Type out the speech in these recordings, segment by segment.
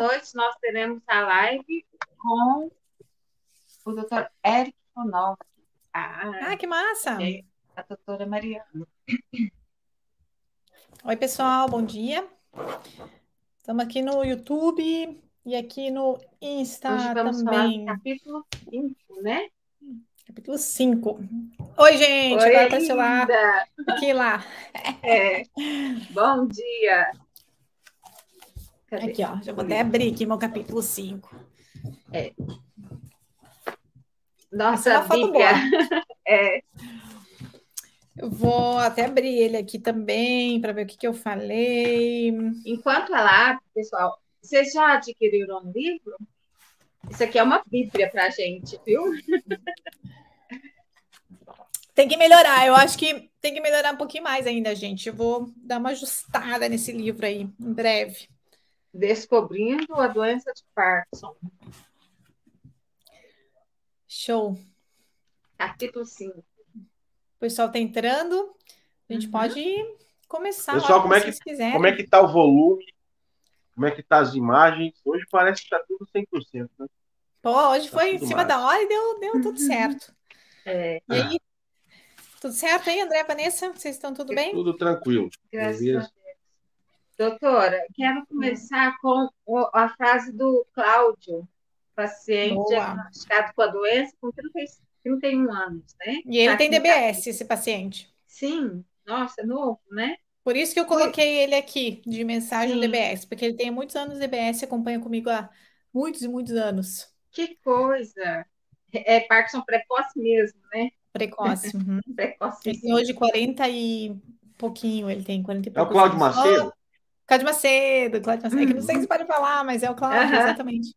noites nós teremos a live com o doutor Eric Fonal. Ah, ah, que massa! A doutora Mariana. Oi, pessoal, bom dia. Estamos aqui no YouTube e aqui no Insta Hoje vamos também. falar capítulo 5, né? Capítulo 5. Oi, gente, Oi, agora apareceu lá, aqui lá. É. Bom dia! Cadê? Aqui, ó, já vou até abrir aqui meu capítulo 5. Nossa Essa é uma foto Bíblia. É, Eu vou até abrir ele aqui também para ver o que, que eu falei. enquanto ela abre, pessoal, vocês já adquiriram um livro? Isso aqui é uma Bíblia pra gente, viu? Tem que melhorar, eu acho que tem que melhorar um pouquinho mais ainda, gente. Eu vou dar uma ajustada nesse livro aí, em breve. Descobrindo a doença de Parkinson, Show. capítulo 5. O pessoal tá entrando, a gente Uhum. pode começar Pessoal, como é vocês quiserem. Como é que tá o volume? Como é que tá as imagens? Hoje parece que tá tudo 100%, né? Pô, hoje Tá foi em cima da massa. hora e deu, deu tudo certo. É, E aí, tudo certo aí, André, Vanessa? Vocês estão tudo bem? Tudo tranquilo. graças a? Deus. Doutora, quero começar com a frase do Cláudio, paciente Boa. diagnosticado com a doença com 30 31 anos, né? E ele Tá tem DBS, esse paciente. Sim, nossa, novo, né? Por isso que eu coloquei ele aqui de mensagem Sim. DBS, porque ele tem muitos anos de DBS, acompanha comigo há muitos e muitos anos. Que coisa! É Parkinson precoce mesmo, né? Precoce. Uhum. Precoce. Ele tem hoje 40 e pouquinho, ele tem 40 e É o Cláudio. Macedo? Cláudio Macedo, Cláudio Macedo. É que não sei se pode falar, mas é o Cláudio, Aham. exatamente.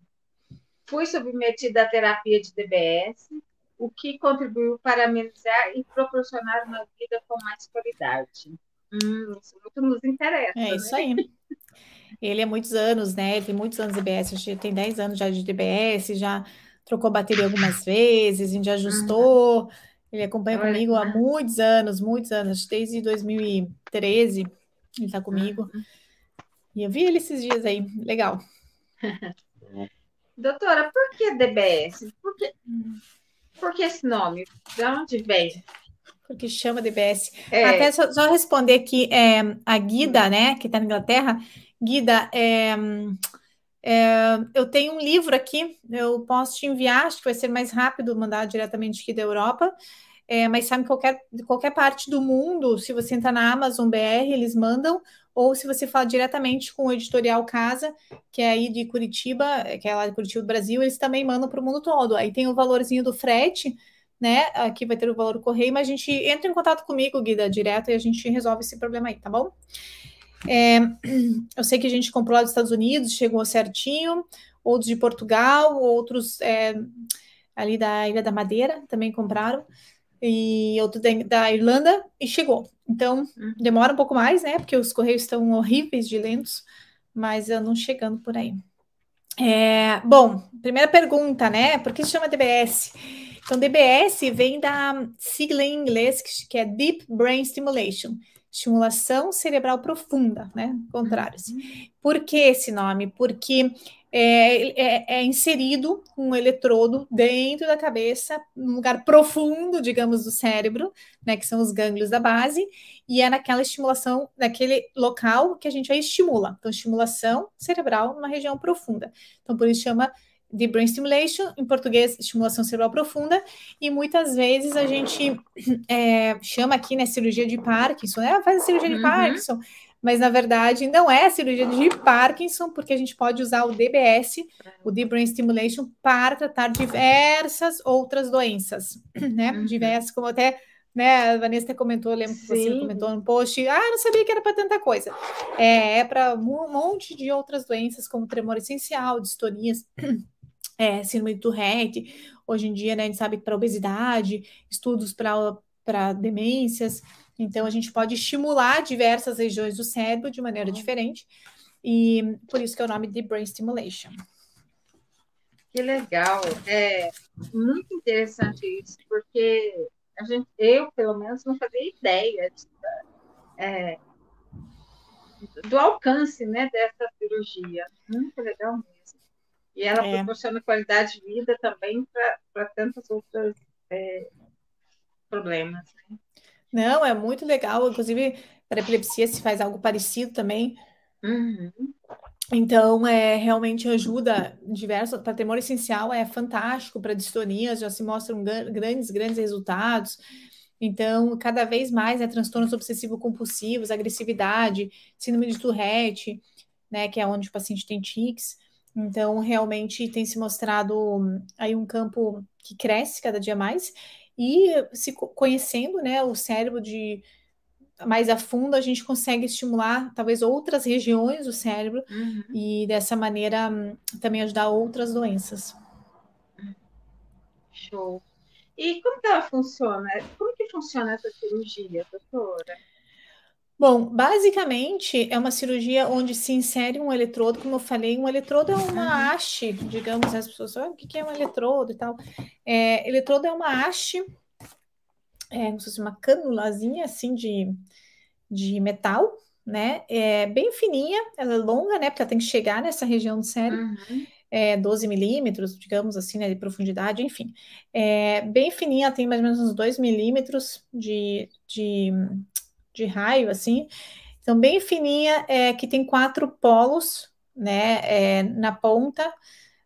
Fui submetida à terapia de DBS, o que contribuiu para amenizar e proporcionar uma vida com mais qualidade. Hum, isso muito nos interessa, É né? isso aí. Ele é muitos anos, né? Ele tem muitos anos de DBS, acho que tem 10 anos já de DBS, já trocou bateria algumas vezes, a gente ajustou. Ele acompanha Olha comigo há muitos anos, muitos anos, desde 2013 ele tá comigo. E eu vi ele esses dias aí, legal. Doutora, por que DBS? Por que, por que esse nome? De onde vem? Porque chama DBS. É, Até só, só responder aqui, é, a Guida, né, que está na Inglaterra, Guida, é, é, eu tenho um livro aqui, eu posso te enviar, acho que vai ser mais rápido mandar diretamente aqui da Europa, é, mas sabe, qualquer, de qualquer parte do mundo, se você entrar na Amazon BR, eles mandam, ou se você fala diretamente com o Editorial Casa, que é aí de Curitiba, que é lá de Curitiba do Brasil, eles também mandam para o mundo todo. Aí tem o valorzinho do frete, né? Aqui vai ter o valor do correio, mas a gente entra em contato comigo, Guida, direto, e a gente resolve esse problema aí, tá bom? É, eu sei que a gente comprou lá dos Estados Unidos, chegou certinho, outros de Portugal, outros é, ali da Ilha da Madeira também compraram, e outro da, da Irlanda, e chegou. Então, Uhum. demora um pouco mais, né? Porque os correios estão horríveis de lentos, mas eu não chegando por aí. É, bom, primeira pergunta, né? Por que se chama DBS? Então, DBS vem da sigla em inglês que, é Deep Brain Stimulation, estimulação cerebral profunda, né? Contrário. assim. Por que esse nome? Porque é, é- é inserido um eletrodo dentro da cabeça, num lugar profundo, digamos, do cérebro, né? Que são os gânglios da base, e é naquela estimulação, naquele local que a gente aí estimula. Então, estimulação cerebral numa região profunda. Então, por isso chama de brain stimulation, em português, estimulação cerebral profunda, e muitas vezes a gente é, chama aqui, né, cirurgia de Parkinson, né, faz a cirurgia de Uhum. Parkinson, mas na verdade não é cirurgia de Parkinson, porque a gente pode usar o DBS, o Deep Brain Stimulation, para tratar diversas outras doenças, né, Uhum. diversas, como até né, a Vanessa comentou, eu lembro que você Sim. comentou no post, ah, não sabia que era para tanta coisa. É, é para um monte de outras doenças, como tremor essencial, distonias, é, síndrome de Tourette, hoje em dia, né, a gente sabe que para obesidade, estudos para demências, então a gente pode estimular diversas regiões do cérebro de maneira diferente, e por isso que é o nome de Brain Stimulation. Que legal. É muito interessante isso, porque a gente, eu, pelo menos, não fazia ideia. De, é, do alcance né, dessa cirurgia. Muito legal mesmo. E ela é. proporciona qualidade de vida também para tantos outros é, problemas. Né? Não, é muito legal. Inclusive, para epilepsia se faz algo parecido também. Uhum. Então, é, realmente ajuda diversos. Para tremor essencial é fantástico, para distonias já se mostram grandes, grandes resultados. Então, cada vez mais é transtornos obsessivo-compulsivos, agressividade, síndrome de Tourette, né, que é onde o paciente tem tics. Então, realmente tem se mostrado aí um campo que cresce cada dia mais e se conhecendo, né, o cérebro de mais a fundo, a gente consegue estimular talvez outras regiões do cérebro uhum. e dessa maneira também ajudar outras doenças. Show. E como que ela funciona? Como que funciona essa cirurgia, doutora? Bom, basicamente é uma cirurgia onde se insere um eletrodo, como eu falei, um eletrodo é uma haste, digamos, as pessoas falam, ah, o que é um eletrodo e tal. É, eletrodo é uma haste, é como se fosse uma canulazinha assim de, de metal, né? É bem fininha, ela é longa, né? Porque ela tem que chegar nessa região do cérebro. Uhum é, 12 milímetros, digamos assim, né, de profundidade, enfim. É, bem fininha, tem mais ou menos uns 2 milímetros de, de, de raio, assim. Então, bem fininha, é, que tem quatro polos, né, é, na ponta,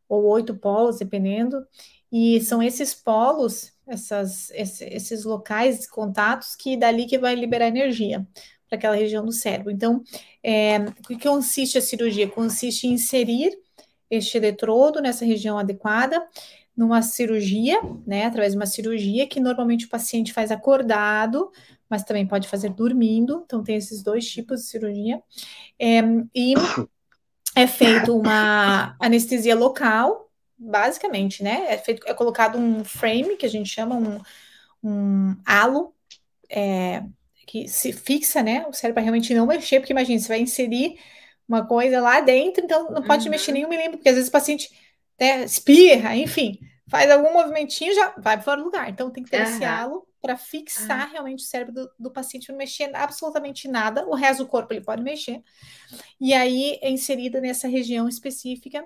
ou oito polos, dependendo. E são esses polos, essas, esses locais, contatos, que dali que vai liberar energia para aquela região do cérebro. Então, é, o que consiste a cirurgia? Consiste em inserir este eletrodo nessa região adequada, numa cirurgia, né, através de uma cirurgia que normalmente o paciente faz acordado, mas também pode fazer dormindo, então tem esses dois tipos de cirurgia, é, e é feito uma anestesia local, basicamente, né, é, feito, é colocado um frame, que a gente chama um, um halo, é, que se fixa, né, o cérebro realmente não mexer, porque imagina, você vai inserir uma coisa lá dentro, então não pode uhum. mexer nenhum milímetro, porque às vezes o paciente né, espirra, enfim, faz algum movimentinho, já vai para fora do lugar. Então tem que ter uhum. esse halo para fixar uhum. realmente o cérebro do, do, paciente, não mexer absolutamente nada, o resto do corpo ele pode mexer. E aí é inserida nessa região específica.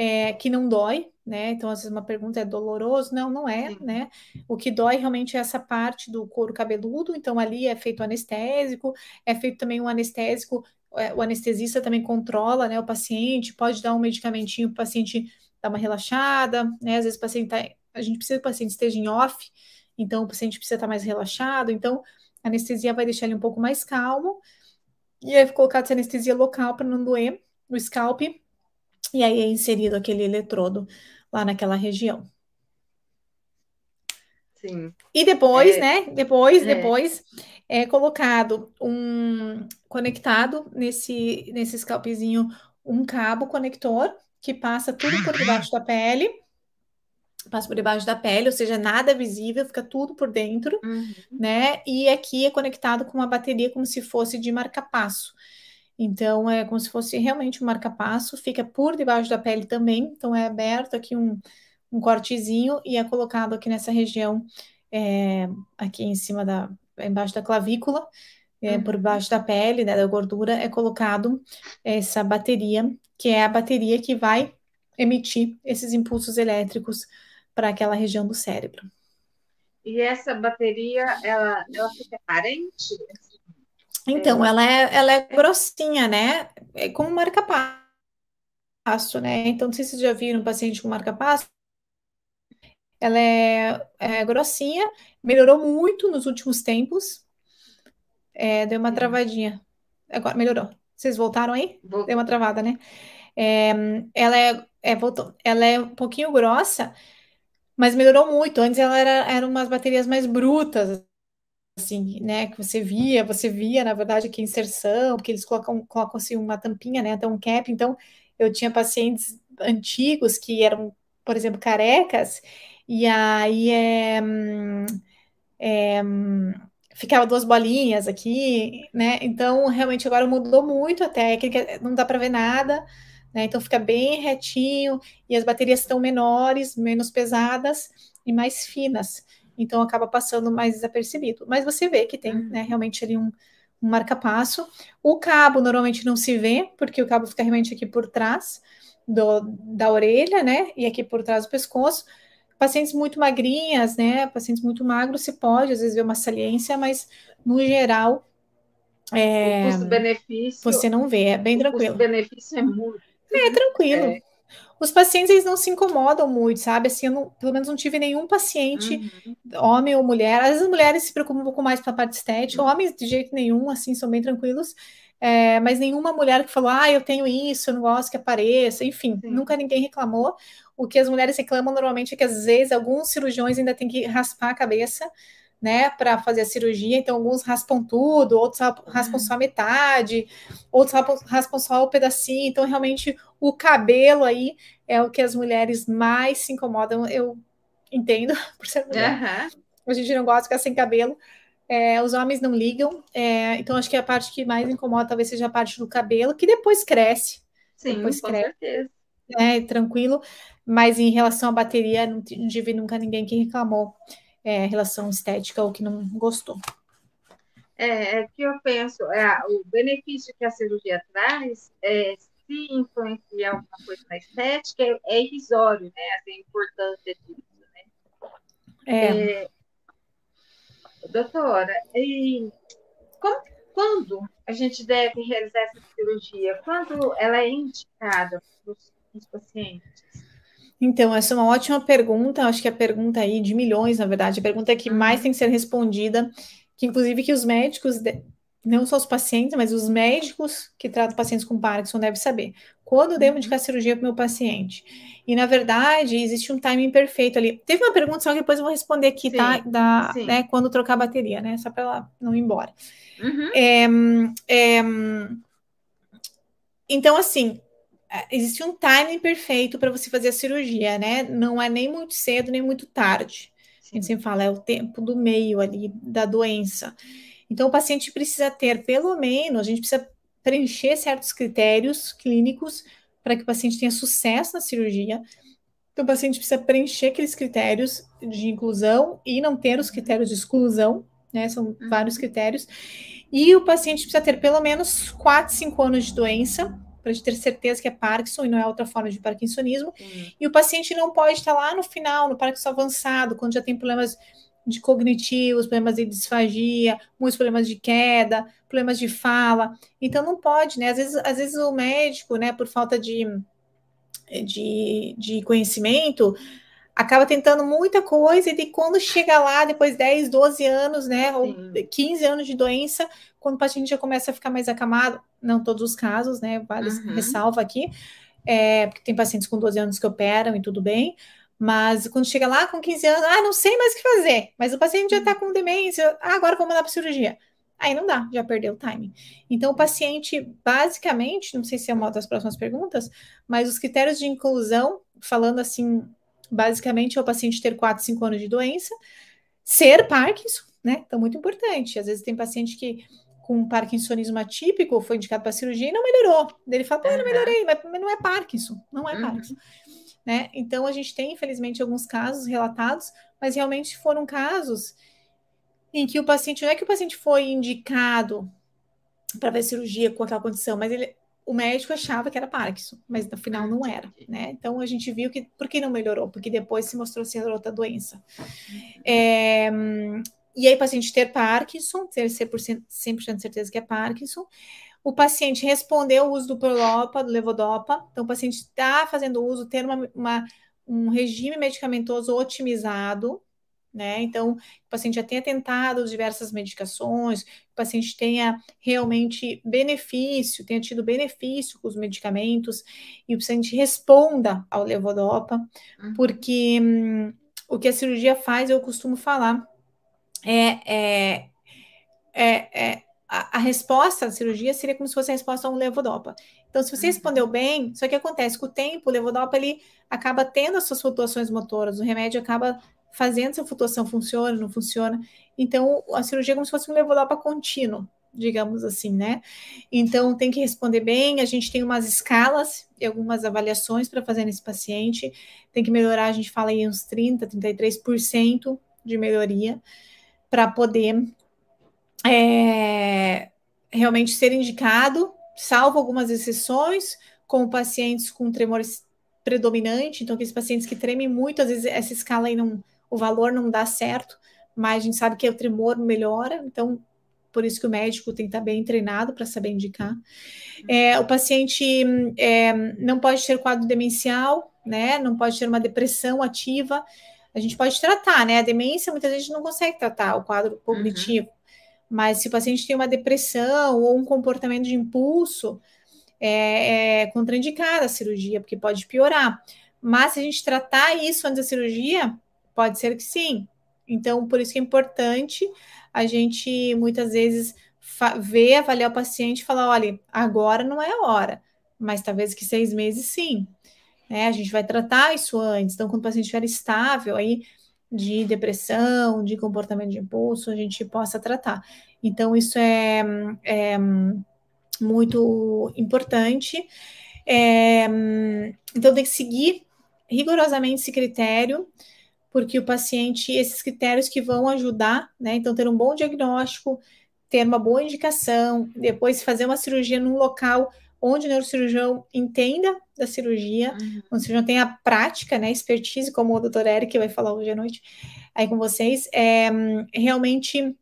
É, que não dói, né? Então, às vezes uma pergunta é doloroso? Não, não é, Sim. né? O que dói realmente é essa parte do couro cabeludo, então ali é feito anestésico, é feito também um anestésico é, o anestesista também controla né, o paciente, pode dar um medicamentinho para o paciente dar uma relaxada, né? Às vezes o paciente tá, a gente precisa que o paciente esteja em off, então o paciente precisa estar mais relaxado, então a anestesia vai deixar ele um pouco mais calmo, e aí colocar essa anestesia local para não doer o scalp, e aí é inserido aquele eletrodo lá naquela região. Sim. E depois, é, né? Depois, é. depois é colocado um conectado nesse nesse scalpzinho um cabo conector que passa tudo por debaixo da pele, passa por debaixo da pele, ou seja, nada visível, fica tudo por dentro, uhum. né? E aqui é conectado com uma bateria como se fosse de marca-passo. Então é como se fosse realmente um marca-passo, fica por debaixo da pele também, então é aberto aqui um um cortezinho e é colocado aqui nessa região, é, aqui em cima da, embaixo da clavícula, é, uhum. por baixo da pele, né, da gordura, é colocado essa bateria, que é a bateria que vai emitir esses impulsos elétricos para aquela região do cérebro. E essa bateria, ela, ela fica aparente? Então, é... ela é, ela é grossinha, né? É como marca-passo, né? Então, não sei se vocês já viram um paciente com marca-passo, ela é, é grossinha, melhorou muito nos últimos tempos. É, deu uma travadinha. Agora melhorou. Vocês voltaram aí? Voltou. Deu uma travada, né? É, ela é, é, voltou. Ela é um pouquinho grossa, mas melhorou muito. Antes ela era, eram umas baterias mais brutas, assim, né? Que você via, você via, na verdade, que inserção, porque eles colocam, colocam assim uma tampinha, né? Até um cap. Então, eu tinha pacientes antigos que eram, por exemplo, carecas, e aí é, é, ficava duas bolinhas aqui, né? Então, realmente agora mudou muito a técnica, não dá para ver nada, né? Então fica bem retinho e as baterias estão menores, menos pesadas e mais finas. Então acaba passando mais desapercebido. Mas você vê que tem, né, realmente ali um, um marca-passo. O cabo normalmente não se vê, porque o cabo fica realmente aqui por trás do, da orelha, né? E aqui por trás do pescoço. Pacientes muito magrinhas, né? Pacientes muito magros, se pode, às vezes, ver uma saliência, mas no geral. É, o custo-benefício. Você não vê, é bem tranquilo. O benefício é muito. É tranquilo. É. Os pacientes eles não se incomodam muito, sabe? Assim, eu não, pelo menos não tive nenhum paciente, uhum. homem ou mulher. Às vezes as mulheres se preocupam um pouco mais com a parte estética, uhum. homens de jeito nenhum, assim, são bem tranquilos. É, mas nenhuma mulher que falou, ah, eu tenho isso, eu não gosto que apareça, enfim, Sim. nunca ninguém reclamou. O que as mulheres reclamam normalmente é que às vezes alguns cirurgiões ainda têm que raspar a cabeça, né, para fazer a cirurgia. Então, alguns raspam tudo, outros raspam só a metade, outros raspam só o pedacinho. Então, realmente, o cabelo aí é o que as mulheres mais se incomodam. Eu entendo, por ser mulher. Uhum. A gente não gosta de ficar sem cabelo. É, os homens não ligam. É, então, acho que a parte que mais incomoda talvez seja a parte do cabelo, que depois cresce. Sim, depois com cresce. certeza. É, tranquilo. Mas em relação à bateria, não tive nunca ninguém que reclamou é, relação estética ou que não gostou. É, é que eu penso, é, o benefício que a cirurgia traz, é, se influenciar alguma coisa na estética, é, é irrisório, né? Assim, a importância disso, né? É. é doutora, e como, quando a gente deve realizar essa cirurgia? Quando ela é indicada para os pacientes? Então, essa é uma ótima pergunta, acho que a pergunta aí de milhões, na verdade, a pergunta que mais uhum. tem que ser respondida, que inclusive que os médicos, não só os pacientes, mas os médicos que tratam pacientes com Parkinson devem saber. Quando eu devo uhum. indicar cirurgia para o meu paciente? E, na verdade, existe um timing perfeito ali. Teve uma pergunta, só que depois eu vou responder aqui, tá? sim, tá? Da, sim. Né, quando trocar a bateria, né? Só para ela não ir embora. Uhum. É, é, então, assim, existe um timing perfeito para você fazer a cirurgia, né? Não é nem muito cedo, nem muito tarde. Sim. A gente sempre fala, é o tempo do meio ali da doença. Então, o paciente precisa ter, pelo menos, a gente precisa preencher certos critérios clínicos para que o paciente tenha sucesso na cirurgia. Então, o paciente precisa preencher aqueles critérios de inclusão e não ter os critérios de exclusão, né? São uhum. vários critérios. E o paciente precisa ter pelo menos 4, 5 anos de doença para ter certeza que é Parkinson e não é outra forma de parkinsonismo. Uhum. E o paciente não pode estar lá no final, no Parkinson avançado, quando já tem problemas de cognitivos, problemas de disfagia, muitos problemas de queda, problemas de fala. Então não pode, né? Às vezes, às vezes o médico, né, por falta de, de, de conhecimento, acaba tentando muita coisa e quando chega lá, depois de 10, 12 anos, né, ou 15 anos de doença, quando o paciente já começa a ficar mais acamado, não todos os casos, né, vale uhum. ressalva aqui, é, porque tem pacientes com 12 anos que operam e tudo bem, mas quando chega lá com 15 anos, ah, não sei mais o que fazer, mas o paciente já está com demência, ah, agora vou mandar para cirurgia. Aí não dá, já perdeu o timing. Então, o paciente, basicamente, não sei se é uma das próximas perguntas, mas os critérios de inclusão, falando assim basicamente é o paciente ter 4, 5 anos de doença, ser Parkinson, né? Então, muito importante. Às vezes tem paciente que com parkinsonismo atípico foi indicado para cirurgia e não melhorou. Ele fala, pô, eu não melhorei, mas não é Parkinson, não é uhum. Parkinson. Né? Então, a gente tem, infelizmente, alguns casos relatados, mas realmente foram casos em que o paciente, não é que o paciente foi indicado para ver cirurgia com aquela condição, mas ele, o médico achava que era Parkinson, mas no final não era, né? Então a gente viu que por que não melhorou? Porque depois se mostrou ser outra doença. É, e aí, paciente ter Parkinson, ter 100%, 100 de certeza que é Parkinson. O paciente respondeu o uso do Prolopa, do Levodopa. Então, o paciente está fazendo uso, ter uma, uma, um regime medicamentoso otimizado, né? Então, o paciente já tenha tentado diversas medicações, o paciente tenha realmente benefício, tenha tido benefício com os medicamentos, e o paciente responda ao levodopa, uhum. porque hum, o que a cirurgia faz, eu costumo falar, é, é, é, é a, a, resposta à cirurgia seria como se fosse a resposta a um levodopa. Então, se você uhum. respondeu bem, só que acontece com o tempo, o levodopa ele acaba tendo as suas flutuações motoras, o remédio acaba fazendo se a flutuação funciona, não funciona. Então, a cirurgia é como se fosse um levodopa contínuo, digamos assim, né? Então, tem que responder bem. A gente tem umas escalas e algumas avaliações para fazer nesse paciente. Tem que melhorar, a gente fala aí uns 30%, 33% de melhoria para poder é, realmente ser indicado, salvo algumas exceções, como pacientes com tremor predominante, então aqueles pacientes que tremem muito, às vezes essa escala aí não, o valor não dá certo, mas a gente sabe que o tremor melhora, então por isso que o médico tem que estar bem treinado para saber indicar. É, o paciente é, não pode ter quadro demencial, né? Não pode ter uma depressão ativa. A gente pode tratar, né? A demência muitas vezes não consegue tratar o quadro cognitivo. Uhum. Mas se o paciente tem uma depressão ou um comportamento de impulso, é, é contraindicada a cirurgia, porque pode piorar. Mas se a gente tratar isso antes da cirurgia, pode ser que sim. Então, por isso que é importante a gente muitas vezes ver, avaliar o paciente e falar: olha, agora não é a hora, mas talvez que seis meses sim. Né? A gente vai tratar isso antes. Então, quando o paciente estiver estável aí de depressão, de comportamento de impulso, a gente possa tratar. Então, isso é, é muito importante. É, então, tem que seguir rigorosamente esse critério, porque o paciente, esses critérios que vão ajudar, né? Então, ter um bom diagnóstico, ter uma boa indicação, depois fazer uma cirurgia num local onde o neurocirurgião entenda da cirurgia, uhum. onde o cirurgião tenha prática, né, expertise, como o doutor Eric vai falar hoje à noite aí com vocês, é, realmente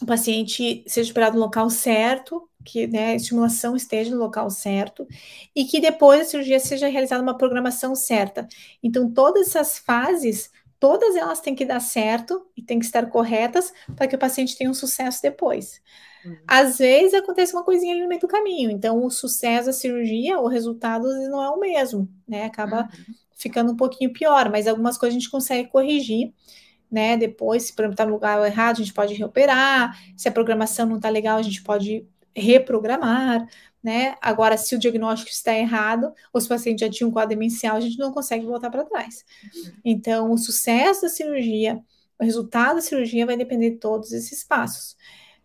o paciente seja operado no local certo, que né, a estimulação esteja no local certo, e que depois da cirurgia seja realizada uma programação certa. Então, todas essas fases, todas elas têm que dar certo e têm que estar corretas para que o paciente tenha um sucesso depois. Uhum. Às vezes acontece uma coisinha ali no meio do caminho, então o sucesso da cirurgia, o resultado não é o mesmo, né? Acaba uhum. ficando um pouquinho pior, mas algumas coisas a gente consegue corrigir né? Depois, se por exemplo está no lugar errado, a gente pode reoperar. Se a programação não está legal, a gente pode reprogramar, né? Agora, se o diagnóstico está errado, ou se o paciente já tinha um quadro demencial, a gente não consegue voltar para trás. Então, o sucesso da cirurgia, o resultado da cirurgia vai depender de todos esses passos.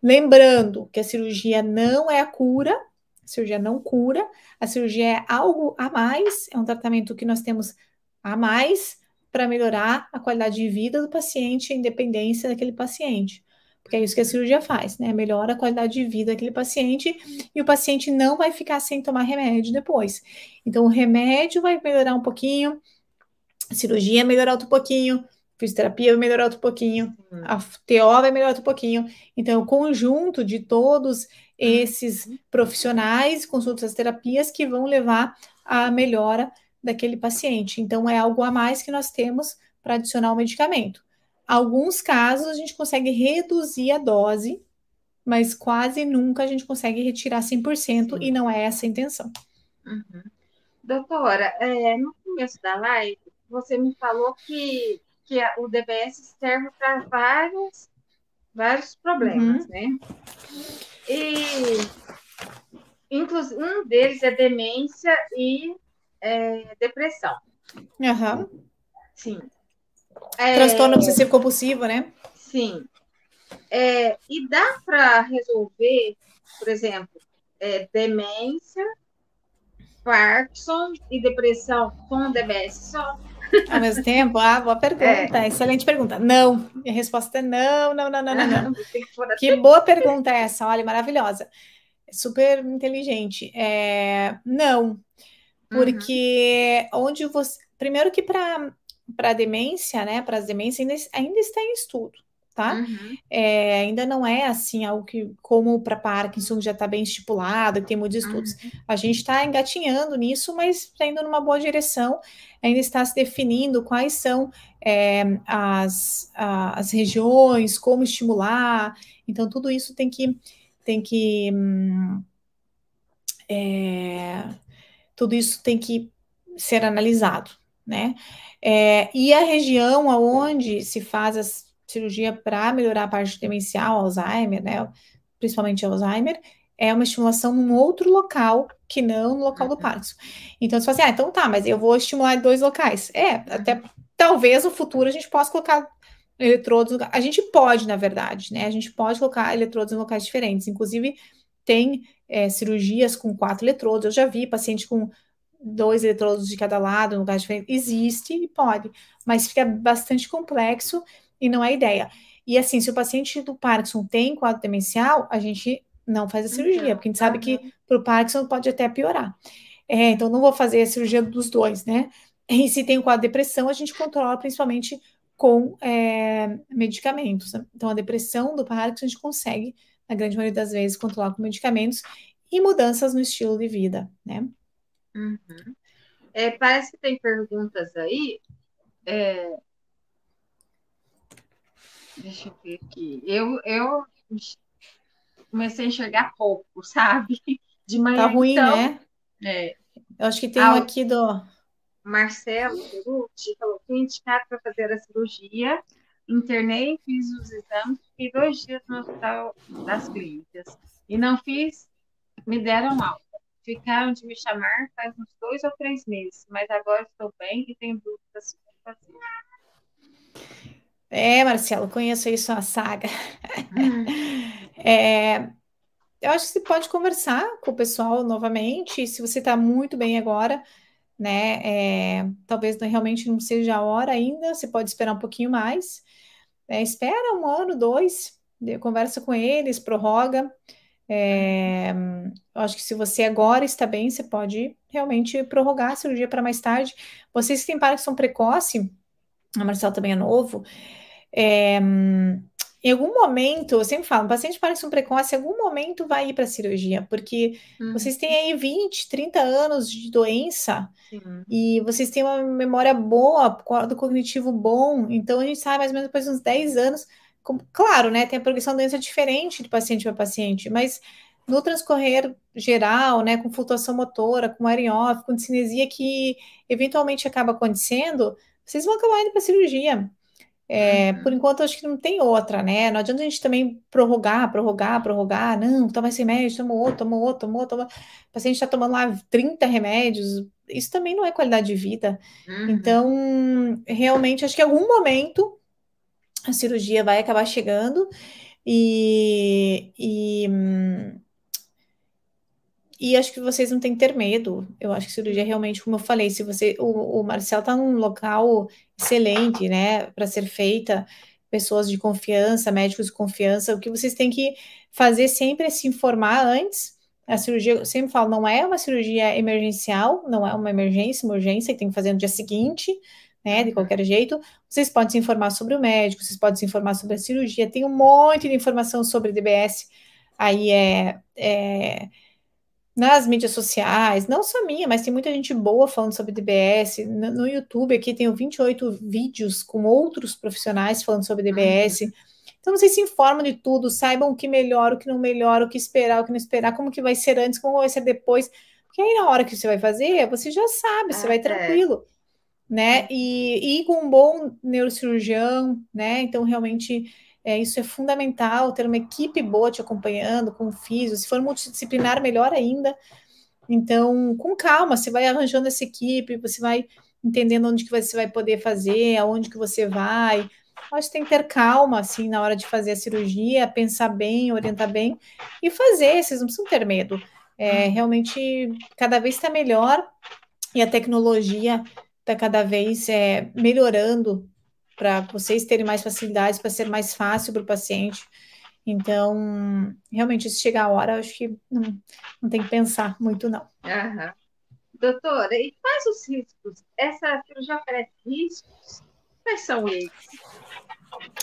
Lembrando que a cirurgia não é a cura, a cirurgia não cura, a cirurgia é algo a mais, é um tratamento que nós temos a mais para melhorar a qualidade de vida do paciente, a independência daquele paciente. Porque é isso que a cirurgia faz, né? Melhora a qualidade de vida daquele paciente e o paciente não vai ficar sem tomar remédio depois. Então, o remédio vai melhorar um pouquinho, a cirurgia melhorar outro pouquinho, fisioterapia vai melhorar outro pouquinho, a TO vai melhorar outro pouquinho. Então, o conjunto de todos esses profissionais, consultas, terapias que vão levar à melhora daquele paciente. Então, é algo a mais que nós temos para adicionar o medicamento. Alguns casos a gente consegue reduzir a dose, mas quase nunca a gente consegue retirar 100% Sim. e não é essa a intenção. Uhum. Doutora, é, no começo da live, você me falou que, que a, o DBS serve para vários, vários problemas, uhum. né? E, inclusive, um deles é demência e é, depressão. Uhum. Sim. É, Transtorno obsessivo compulsivo, né? Sim. É, e dá para resolver, por exemplo, é, demência, Parkinson e depressão com DBS só? Ao mesmo tempo? Ah, boa pergunta. É. Excelente pergunta. Não. Minha resposta é não, não, não, não, não. não. que boa pergunta é essa. Olha, maravilhosa. Super inteligente. É, não. Porque uhum. onde você. Primeiro que para para demência, né? Para as demências ainda, ainda está em estudo, tá? Uhum. É, ainda não é assim algo que, como para Parkinson, já está bem estipulado, tem muitos estudos. Uhum. A gente está engatinhando nisso, mas está indo numa boa direção. Ainda está se definindo quais são é, as, a, as regiões, como estimular. Então, tudo isso tem que tem que hum, é, tudo isso tem que ser analisado, né? É, e a região aonde se faz a cirurgia para melhorar a parte demencial, Alzheimer, né? Principalmente Alzheimer, é uma estimulação num outro local que não no local do uhum. Parkinson. Então, você fala assim, ah, então tá, mas eu vou estimular dois locais. É, até talvez no futuro a gente possa colocar eletrodos. A gente pode, na verdade, né? A gente pode colocar eletrodos em locais diferentes. Inclusive, tem é, cirurgias com quatro eletrodos. Eu já vi paciente com dois eletrodos de cada lado, no lugar diferente. Existe e pode, mas fica bastante complexo e não é ideia. E assim, se o paciente do Parkinson tem quadro demencial, a gente não faz a cirurgia, uhum. porque a gente sabe que para o Parkinson pode até piorar. É, então, não vou fazer a cirurgia dos dois, né? E se tem o quadro de depressão, a gente controla principalmente com é, medicamentos. Então, a depressão do Parkinson a gente consegue, na grande maioria das vezes, controlar com medicamentos e mudanças no estilo de vida, né? Uhum. É, parece que tem perguntas aí. É... Deixa eu ver aqui. Eu, eu comecei a enxergar pouco, sabe? De manhã. Tá ruim, então, né? É. Eu acho que tem um aqui do. Marcelo Beruti falou: fui indicado para fazer a cirurgia, internei, fiz os exames, fiquei dois dias no hospital das clínicas. E não fiz, me deram alta. Ficaram de me chamar faz uns dois ou três meses, mas agora estou bem e tenho dúvidas sobre fazer. É, Marcelo, conheço isso a saga. Hum. É, eu acho que você pode conversar com o pessoal novamente, se você está muito bem agora, né? É, talvez realmente não seja a hora ainda, você pode esperar um pouquinho mais. É, espera um ano, dois, conversa com eles, prorroga. É, acho que se você agora está bem, você pode realmente prorrogar a cirurgia para mais tarde. Vocês que têm Parkinson precoce, a Marcela também é novo, é, em algum momento, eu sempre falo, um paciente parece um precoce, em algum momento vai ir para a cirurgia, porque uhum. vocês têm aí 20, 30 anos de doença Sim. e vocês têm uma memória boa, do cognitivo bom, então a gente sabe mais ou menos depois de uns 10 anos, como, claro, né, tem a progressão da doença diferente de paciente para paciente, mas no transcorrer geral, né, com flutuação motora, com off, com cinesia que eventualmente acaba acontecendo, vocês vão acabar indo para a cirurgia. É, uhum. Por enquanto, acho que não tem outra, né? Não adianta a gente também prorrogar, prorrogar, prorrogar. Não, toma esse remédio, toma outro, toma outro, toma outro. Toma... O paciente está tomando lá 30 remédios. Isso também não é qualidade de vida. Uhum. Então, realmente, acho que em algum momento a cirurgia vai acabar chegando e, e e acho que vocês não têm que ter medo. Eu acho que cirurgia realmente, como eu falei, se você. O, o Marcel está num local excelente, né, para ser feita, pessoas de confiança, médicos de confiança. O que vocês têm que fazer sempre é se informar antes. A cirurgia, eu sempre falo, não é uma cirurgia emergencial, não é uma emergência, uma urgência que tem que fazer no dia seguinte, né, de uhum. qualquer jeito. Vocês podem se informar sobre o médico, vocês podem se informar sobre a cirurgia. Tem um monte de informação sobre DBS. Aí é, é nas mídias sociais, não só minha, mas tem muita gente boa falando sobre DBS. No, no YouTube aqui tenho 28 vídeos com outros profissionais falando sobre DBS. Uhum. Então vocês se informam de tudo, saibam o que melhora, o que não melhora, o que esperar, o que não esperar, como que vai ser antes, como vai ser depois. Porque aí na hora que você vai fazer, você já sabe, você vai é. tranquilo. Né? E, e com um bom neurocirurgião, né? Então, realmente é, isso é fundamental, ter uma equipe boa te acompanhando, com físio, se for multidisciplinar, melhor ainda. Então, com calma, você vai arranjando essa equipe, você vai entendendo onde que você vai poder fazer, aonde que você vai. Acho que tem que ter calma, assim, na hora de fazer a cirurgia, pensar bem, orientar bem e fazer, vocês não precisam ter medo. É, realmente, cada vez está melhor e a tecnologia está cada vez é, melhorando para vocês terem mais facilidades, para ser mais fácil para o paciente. Então, realmente, se chegar a hora, acho que não, não tem que pensar muito, não. Uhum. Doutora, e quais os riscos? Essa cirurgia oferece riscos? Quais são eles?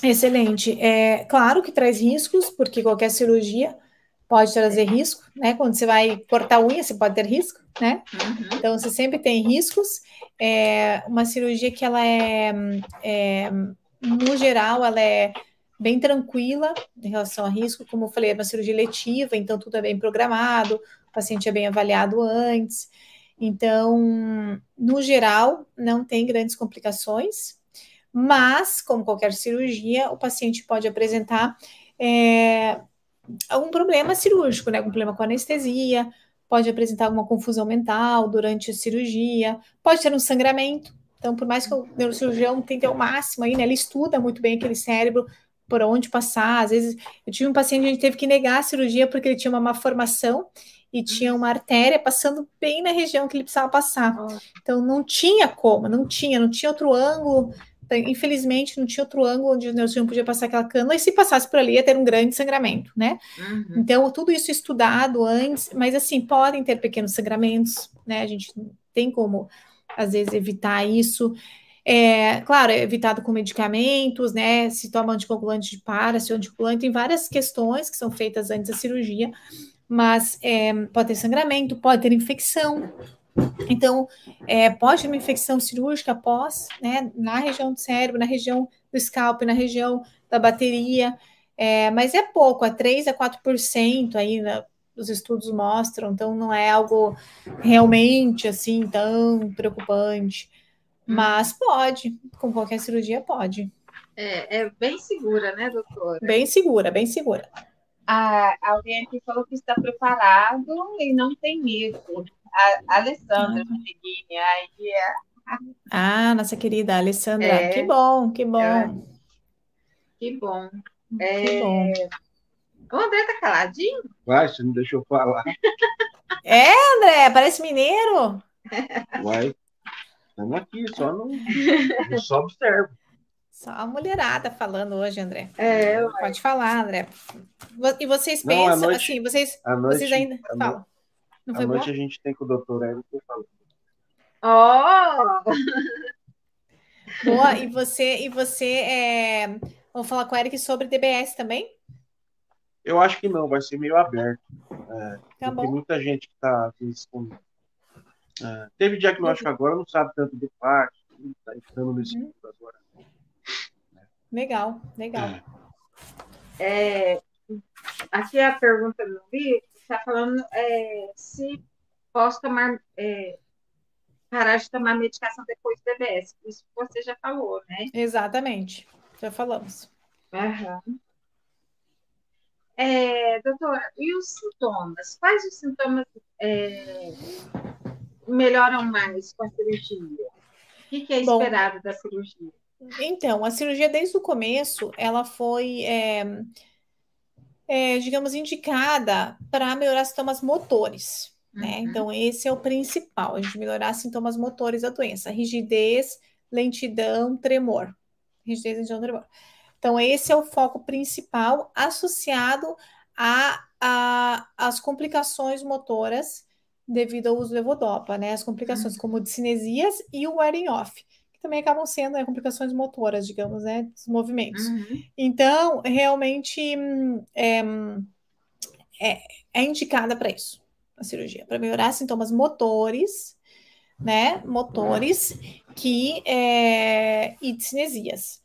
Excelente. É claro que traz riscos, porque qualquer cirurgia pode trazer risco, né? Quando você vai cortar unha, você pode ter risco, né? Uhum. Então, você sempre tem riscos. É uma cirurgia que ela é, é, no geral, ela é bem tranquila em relação a risco. Como eu falei, é uma cirurgia letiva, então tudo é bem programado, o paciente é bem avaliado antes. Então, no geral, não tem grandes complicações, mas, como qualquer cirurgia, o paciente pode apresentar é, algum problema cirúrgico, né? Algum problema com anestesia, pode apresentar alguma confusão mental durante a cirurgia, pode ter um sangramento. Então, por mais que o neurocirurgião tente ao máximo aí, né? Ele estuda muito bem aquele cérebro, por onde passar. Às vezes, eu tive um paciente que a gente teve que negar a cirurgia porque ele tinha uma malformação e tinha uma artéria passando bem na região que ele precisava passar. Então, não tinha como, não tinha, não tinha outro ângulo Infelizmente, não tinha outro ângulo onde o neurocirurgião podia passar aquela cânula, e se passasse por ali, ia ter um grande sangramento, né? Uhum. Então, tudo isso estudado antes, mas assim, podem ter pequenos sangramentos, né? A gente tem como, às vezes, evitar isso. É, claro, é evitado com medicamentos, né? Se toma anticoagulante para, se anticoagulante, tem várias questões que são feitas antes da cirurgia, mas é, pode ter sangramento, pode ter infecção, então, é, pode ter uma infecção cirúrgica após, né, na região do cérebro, na região do scalp, na região da bateria, é, mas é pouco, é 3 a 4% aí, né, os estudos mostram, então não é algo realmente assim tão preocupante, mas pode, com qualquer cirurgia pode. É, é bem segura, né, doutora? Bem segura, bem segura. Ah, alguém aqui falou que está preparado e não tem medo a Alessandra Meneghini, aí é... Ah, nossa querida Alessandra, é, que bom, que bom. É, que bom. É, que bom. O André tá caladinho? Vai, você não deixou falar. É, André, parece mineiro. Vai. Estamos aqui, só não, só observo. Só a mulherada falando hoje, André. É, Pode falar, André. E vocês pensam, não, noite, assim, vocês, noite, vocês ainda falam. Não à noite bom? a gente tem com o doutor falando. Oh! Boa, e você, e você é... vamos falar com o Eric sobre DBS também? Eu acho que não, vai ser meio aberto. É, tá tem muita gente que está com... É, teve diagnóstico agora, não sabe tanto do parto, está entrando nesse uhum. agora. Legal, legal. É, aqui a pergunta do Vitor está falando é, se posso tomar, é, parar de tomar medicação depois do DBS. Isso você já falou, né? Exatamente, já falamos. Uhum. É, doutora, e os sintomas? Quais os sintomas é, melhoram mais com a cirurgia? O que, que é esperado Bom, da cirurgia? Então, a cirurgia desde o começo, ela foi é, digamos, indicada para melhorar sintomas motores. Né? Uhum. Então, esse é o principal, a gente melhorar sintomas motores da doença: rigidez, lentidão, tremor. Rigidez, lentidão, tremor. Então, esse é o foco principal associado a, a, as complicações motoras devido ao uso do levodopa, né? As complicações uhum. como cinesias e o wearing off que também acabam sendo né, complicações motoras, digamos, né, dos movimentos. Uhum. Então, realmente é, é, é indicada para isso, a cirurgia, para melhorar sintomas motores, né, motores que é, e cinesias.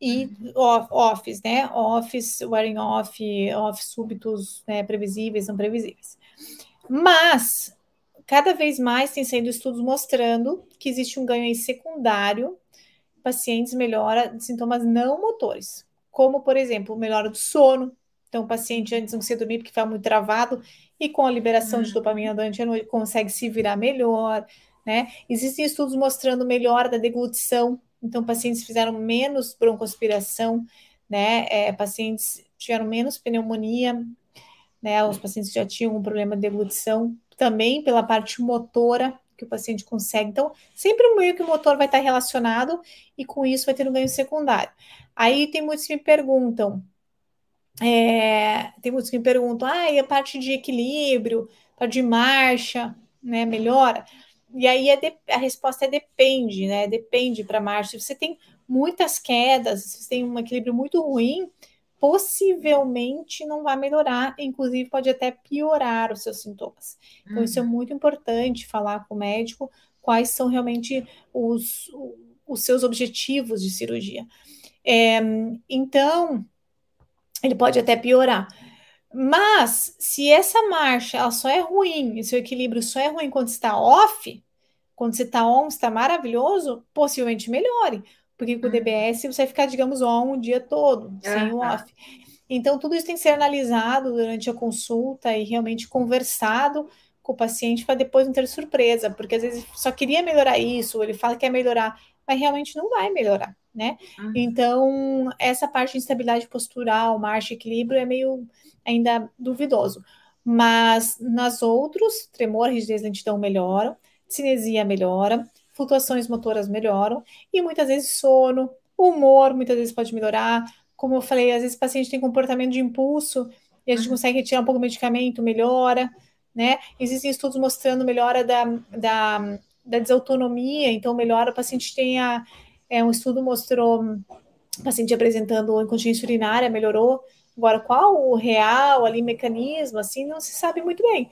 E uhum. offs, né? Offs, wearing off, off súbitos, né, previsíveis, não previsíveis. Mas cada vez mais tem sendo estudos mostrando que existe um ganho secundário pacientes melhora de sintomas não motores, como, por exemplo, melhora do sono. Então, o paciente antes não conseguia dormir porque estava muito travado, e com a liberação de uhum. dopamina durante a noite consegue se virar melhor, né? Existem estudos mostrando melhora da deglutição, então, pacientes fizeram menos broncoaspiração, né? É, pacientes tiveram menos pneumonia, né? Os pacientes já tinham um problema de deglutição, também pela parte motora que o paciente consegue. Então, sempre o meio que o motor vai estar relacionado e com isso vai ter um ganho secundário. Aí tem muitos que me perguntam, é, tem muitos que me perguntam, ah, e a parte de equilíbrio, parte de marcha, né, melhora? E aí a, de, a resposta é depende, né? Depende para marcha. Se você tem muitas quedas, se você tem um equilíbrio muito ruim, possivelmente não vai melhorar, inclusive pode até piorar os seus sintomas. Então, uhum. isso é uhum. muito importante falar com o médico quais são realmente os, os seus objetivos de cirurgia. É, então, ele pode até piorar. Mas, se essa marcha ela só é ruim, e seu equilíbrio só é ruim quando está off, quando você está on, está maravilhoso, possivelmente melhore. Porque com o DBS você vai ficar, digamos, on o dia todo, sem o off. Então, tudo isso tem que ser analisado durante a consulta e realmente conversado com o paciente para depois não ter surpresa, porque às vezes só queria melhorar isso, ele fala que quer melhorar, mas realmente não vai melhorar, né? Uhum. Então, essa parte de instabilidade postural, marcha, equilíbrio é meio ainda duvidoso. Mas nas outros, tremor, rigidez, lentidão melhoram, cinesia melhora, flutuações motoras melhoram, e muitas vezes sono, humor, muitas vezes pode melhorar. Como eu falei, às vezes o paciente tem comportamento de impulso, e a gente uhum. consegue retirar um pouco do medicamento, melhora, né? Existem estudos mostrando melhora da, da, da desautonomia, então melhora, o paciente tem a, é, um estudo mostrou o paciente apresentando incontinência urinária, melhorou. Agora, qual o real ali mecanismo, assim, não se sabe muito bem,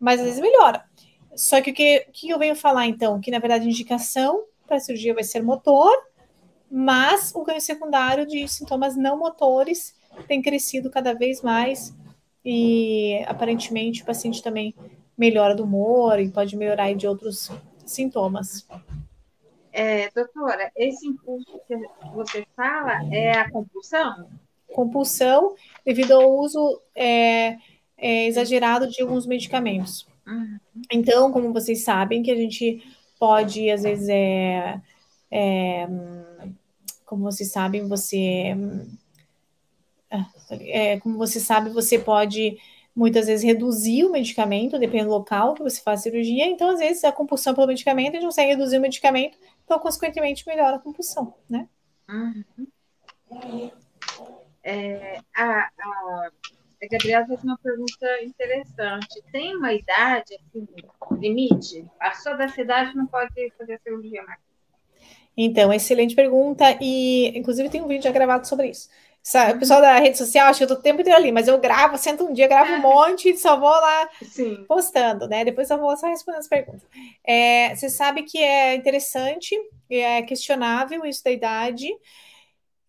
mas às vezes melhora. Só que o que, que eu venho falar, então? Que, na verdade, a indicação para a cirurgia vai ser motor, mas o ganho secundário de sintomas não motores tem crescido cada vez mais e, aparentemente, o paciente também melhora do humor e pode melhorar de outros sintomas. É, doutora, esse impulso que você fala é a compulsão? Compulsão devido ao uso é, é, exagerado de alguns medicamentos. Uhum. Então, como vocês sabem, que a gente pode, às vezes, é, é como vocês sabem, você. É, como você sabe, você pode muitas vezes reduzir o medicamento, dependendo do local que você faz a cirurgia. Então, às vezes, a compulsão pelo medicamento, a gente consegue reduzir o medicamento, então, consequentemente, melhora a compulsão, né? Uhum. É, a, a, a Gabriela fez uma pergunta interessante. Tem uma idade, assim, limite? Passou da cidade não pode fazer cirurgia mais? Então, excelente pergunta. E, inclusive, tem um vídeo já gravado sobre isso. O pessoal da rede social, acho que eu tô o tempo inteiro ali, mas eu gravo, sento um dia, gravo um monte e só vou lá Sim. postando, né? Depois eu vou só respondendo as perguntas. É, você sabe que é interessante, é questionável isso da idade.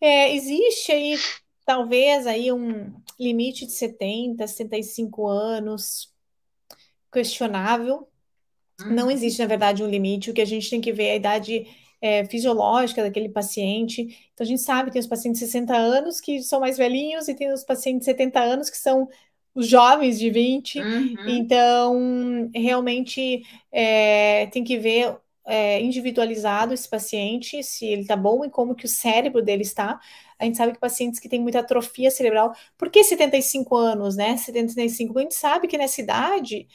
É, existe aí talvez aí um limite de 70, 75 anos, questionável. Não uhum. existe, na verdade, um limite. O que a gente tem que ver é a idade é, fisiológica daquele paciente. Então, a gente sabe que tem os pacientes de 60 anos que são mais velhinhos e tem os pacientes de 70 anos que são os jovens de 20. Uhum. Então, realmente é, tem que ver é, individualizado esse paciente, se ele está bom e como que o cérebro dele está. A gente sabe que pacientes que têm muita atrofia cerebral, por que 75 anos, né? 75, a gente sabe que nessa idade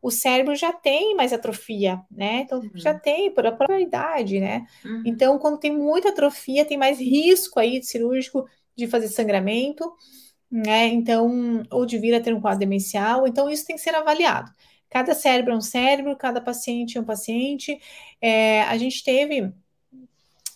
o cérebro já tem mais atrofia, né? Então uhum. já tem por a própria idade, né? Uhum. Então, quando tem muita atrofia, tem mais risco aí de cirúrgico de fazer sangramento, né? Então, ou de vir a ter um quadro demencial. Então, isso tem que ser avaliado. Cada cérebro é um cérebro, cada paciente é um paciente. É, a gente teve